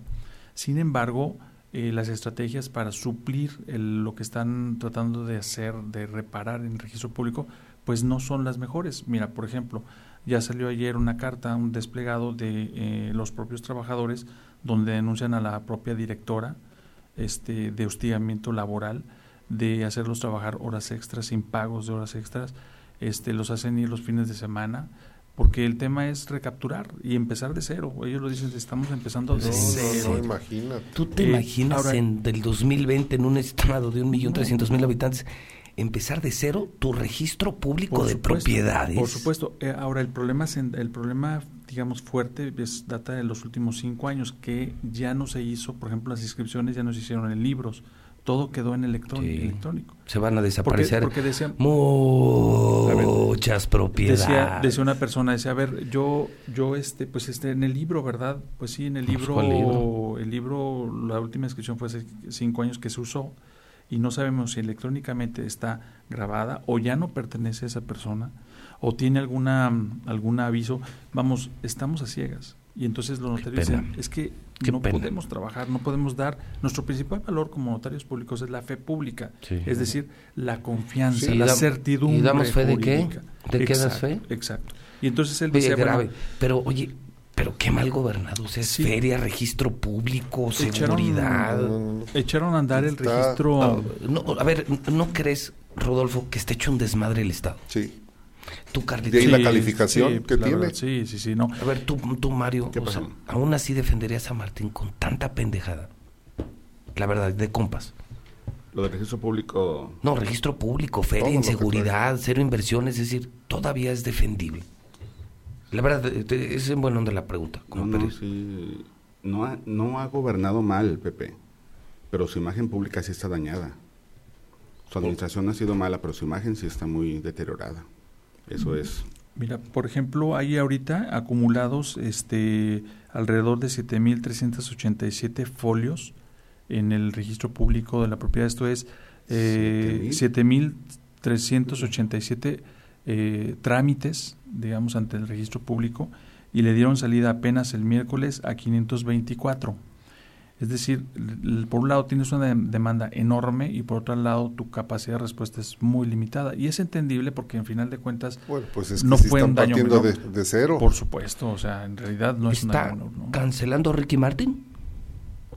Sin embargo, eh, las estrategias para suplir lo que están tratando de hacer, de reparar en el registro público, pues no son las mejores. Mira, por ejemplo, ya salió ayer una carta, un desplegado de eh, los propios trabajadores, donde denuncian a la propia directora este, de hostigamiento laboral, de hacerlos trabajar horas extras sin pagos de horas extras, este, los hacen ir los fines de semana, porque el tema es recapturar y empezar de cero. Ellos lo dicen, estamos empezando de cero. No, imagínate. ¿Tú te eh, imaginas en del 2020 en un estimado de un millón trescientos mil habitantes empezar de cero tu registro público de propiedades? Por supuesto. Eh, ahora el problema es el problema digamos fuerte es data de los últimos cinco años que ya no se hizo, por ejemplo, las inscripciones ya no se hicieron en libros todo quedó en electrónico. Se van a desaparecer porque, muchas propiedades. Decía, una persona, decía, a ver, yo, yo este, pues este, en el libro, ¿verdad? Pues sí, en el libro, el libro, la última inscripción fue hace cinco años que se usó y no sabemos si electrónicamente está grabada o ya no pertenece a esa persona o tiene alguna, algún aviso. Vamos, estamos a ciegas. Y entonces los notarios dicen, es que no podemos trabajar, no podemos dar, nuestro principal valor como notarios públicos es la fe pública, es decir, la confianza, la certidumbre. ¿Y damos fe de qué? ¿De qué das fe? Exacto. Y entonces él dice, grave. pero oye, pero qué mal gobernado, o sea, es feria, registro público, seguridad. Echaron, a andar el registro. No, a ver, ¿no crees, Rodolfo, que esté hecho un desmadre el Estado? Sí. Tú, Carlitos. De ahí la calificación que tiene. sí, sí, sí, no. A ver, tú, tú Mario, aún así defenderías a Martín con tanta pendejada. La verdad, de compas. Lo del registro público. No, registro público, feria, inseguridad, cero inversiones, es decir, todavía es defendible. La verdad, es en buen onda la pregunta. no, no, sí. no, ha, no ha gobernado mal, Pepe, pero su imagen pública sí está dañada. Su administración ha sido mala, pero su imagen sí está muy deteriorada. Eso es. Mira, por ejemplo, hay ahorita acumulados este alrededor de 7.387 folios en el registro público de la propiedad. Esto es eh, 7.387 eh, trámites, digamos, ante el registro público y le dieron salida apenas el miércoles a 524. Es decir, por un lado tienes una demanda enorme y por otro lado tu capacidad de respuesta es muy limitada. Y es entendible porque en final de cuentas bueno, pues es que no fue un daño de, cero. Por supuesto, o sea, en realidad no es ¿Está cancelando Ricky Martin?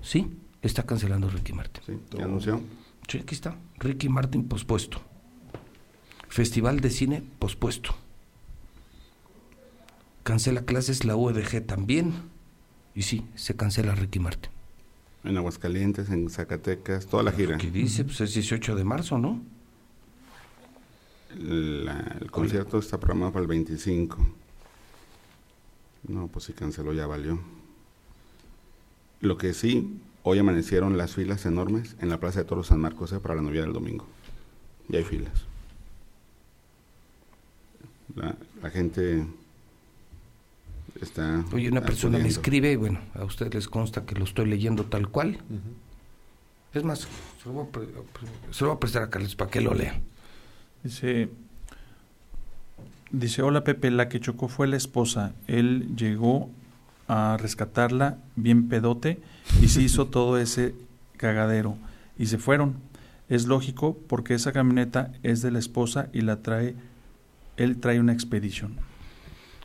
Sí, está cancelando Ricky Martin. Sí, ¿qué anunció? Sí, aquí está. Ricky Martin pospuesto. Festival de cine pospuesto. Cancela clases la UDG también. Y sí, se cancela Ricky Martin. En Aguascalientes, en Zacatecas, toda la gira. ¿Qué dice? Pues es 18 de marzo, ¿no? el concierto está programado para el 25. No, pues si canceló ya valió. Lo que sí, hoy amanecieron las filas enormes en la Plaza de Toros San Marcos ¿eh? para la novia del domingo. Y hay filas. La, gente está... Oye, una persona me escribe, bueno, a ustedes les consta que lo estoy leyendo tal cual. Es más, se lo, voy a, prestar a Carlos para que lo lea. Dice, dice, hola Pepe, la que chocó fue la esposa. Él llegó a rescatarla bien pedote y se hizo todo ese cagadero. Y se fueron. Es lógico porque esa camioneta es de la esposa y la trae, él trae una expedición.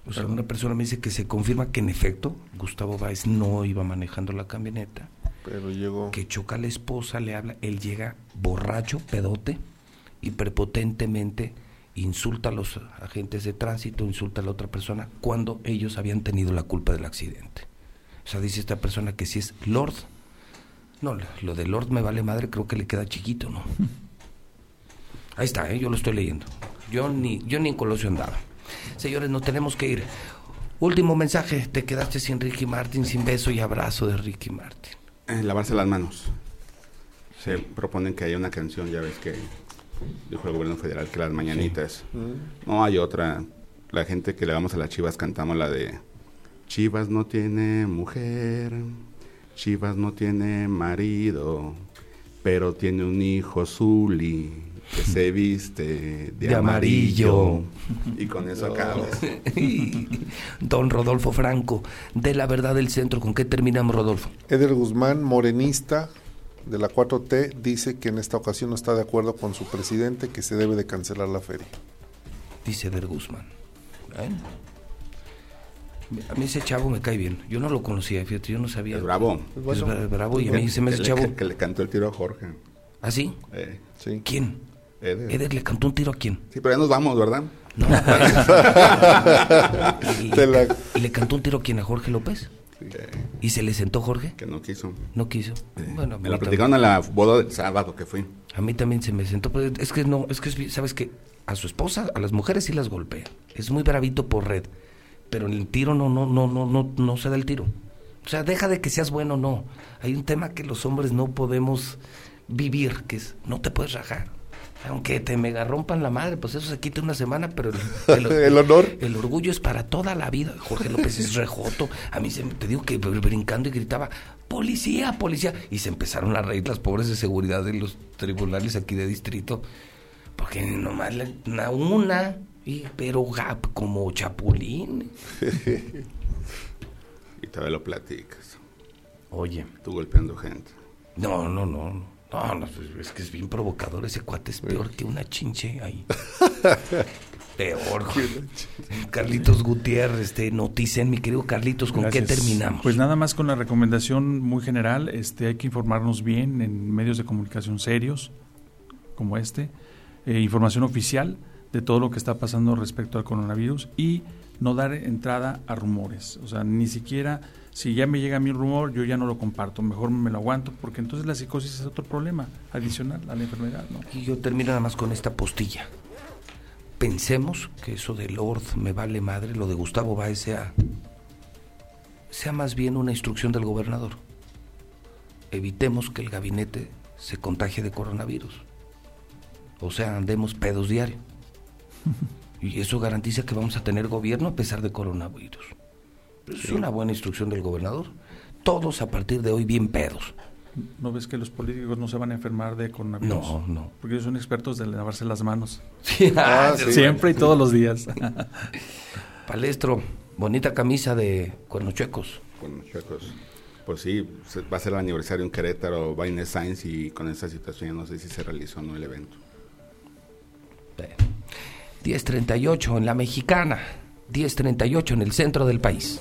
O sea, una persona me dice que se confirma que en efecto Gustavo Báez no iba manejando la camioneta. Pero llegó. Que choca a la esposa, le habla, él llega borracho, pedote, y prepotentemente insulta a los agentes de tránsito, insulta a la otra persona cuando ellos habían tenido la culpa del accidente. O sea, dice esta persona que si es Lord. No, lo de Lord me vale madre, creo que le queda chiquito, ¿no? Ahí está, ¿eh? yo lo estoy leyendo. Yo ni, yo ni en Colosio andaba. Señores, no tenemos que ir. Último mensaje, te quedaste sin Ricky Martin, sin beso y abrazo de Ricky Martin. Eh, lavarse las manos. Se proponen que haya una canción, ya ves que dijo el gobierno federal que las mañanitas. No hay otra. La gente que le vamos a las chivas cantamos la de Chivas no tiene mujer, Chivas no tiene marido, pero tiene un hijo Zuli que se viste de, amarillo. Y con eso acaba. Don Rodolfo Franco, de la verdad del centro, ¿con qué terminamos, Rodolfo? Eder Guzmán, morenista, de la 4T dice que en esta ocasión no está de acuerdo con su presidente que se debe de cancelar la feria. Dice Der Guzmán. A mí ese chavo me cae bien. Yo no lo conocía, fíjate, yo no sabía. Es bravo. Es bravo y a mí se me hace chavo. Que, le cantó el tiro a Jorge. ¿Ah, sí? Eh, sí. ¿Quién? Eder. Eder le cantó un tiro a quién? Sí, pero ya nos vamos, ¿verdad? No. ¿Y le cantó un tiro a quién? ¿A Jorge López? ¿Y se le sentó Jorge? Que no quiso. No quiso. Bueno, me la platicaron a la boda del sábado que fui. A mí también se me sentó. Pues, es que no, es que sabes que a su esposa, a las mujeres sí las golpea. Es muy bravito por red. Pero en el tiro no, no, no, no, no, no se da el tiro. O sea, deja de que seas bueno, no. Hay un tema que los hombres no podemos vivir, que es no te puedes rajar aunque te mega rompan la madre, pues eso se quita una semana, pero el, honor. El orgullo es para toda la vida. Jorge López es rejoto. A mí se, te digo que brincando y gritaba, policía, policía. Y se empezaron a reír las pobres de seguridad de los tribunales aquí de distrito. Porque nomás una, una y, pero gap como chapulín. y todavía lo platicas. Oye. Tú golpeando gente. No, no, no. No, no, es que es bien provocador. Ese cuate es peor que una chinche ahí. peor. Carlitos Gutiérrez, este, noticen, mi querido Carlitos, ¿con qué terminamos? Pues nada más con la recomendación muy general. Este, hay que informarnos bien en medios de comunicación serios como este. Eh, información oficial de todo lo que está pasando respecto al coronavirus y no dar entrada a rumores. O sea, ni siquiera si ya me llega mi rumor, yo ya no lo comparto, mejor me lo aguanto, porque entonces la psicosis es otro problema adicional a la enfermedad. ¿no? Y yo termino nada más con esta postilla. Pensemos que eso de Lord me vale madre, lo de Gustavo Báez sea, sea más bien una instrucción del gobernador. Evitemos que el gabinete se contagie de coronavirus. O sea, andemos pedos diario. y eso garantiza que vamos a tener gobierno a pesar de coronavirus. Es una buena instrucción del gobernador. Todos a partir de hoy bien pedos. ¿No ves que los políticos no se van a enfermar de coronavirus? No, no. Porque ellos son expertos de lavarse las manos. Ah, Siempre y todos los días. Palestro, bonita camisa de cuernos chuecos. chuecos. Pues sí, va a ser el aniversario en Querétaro, Vaina Science y con esa situación no sé si se realizó o no el evento. 10.38 en la mexicana, 10.38 en el centro del país.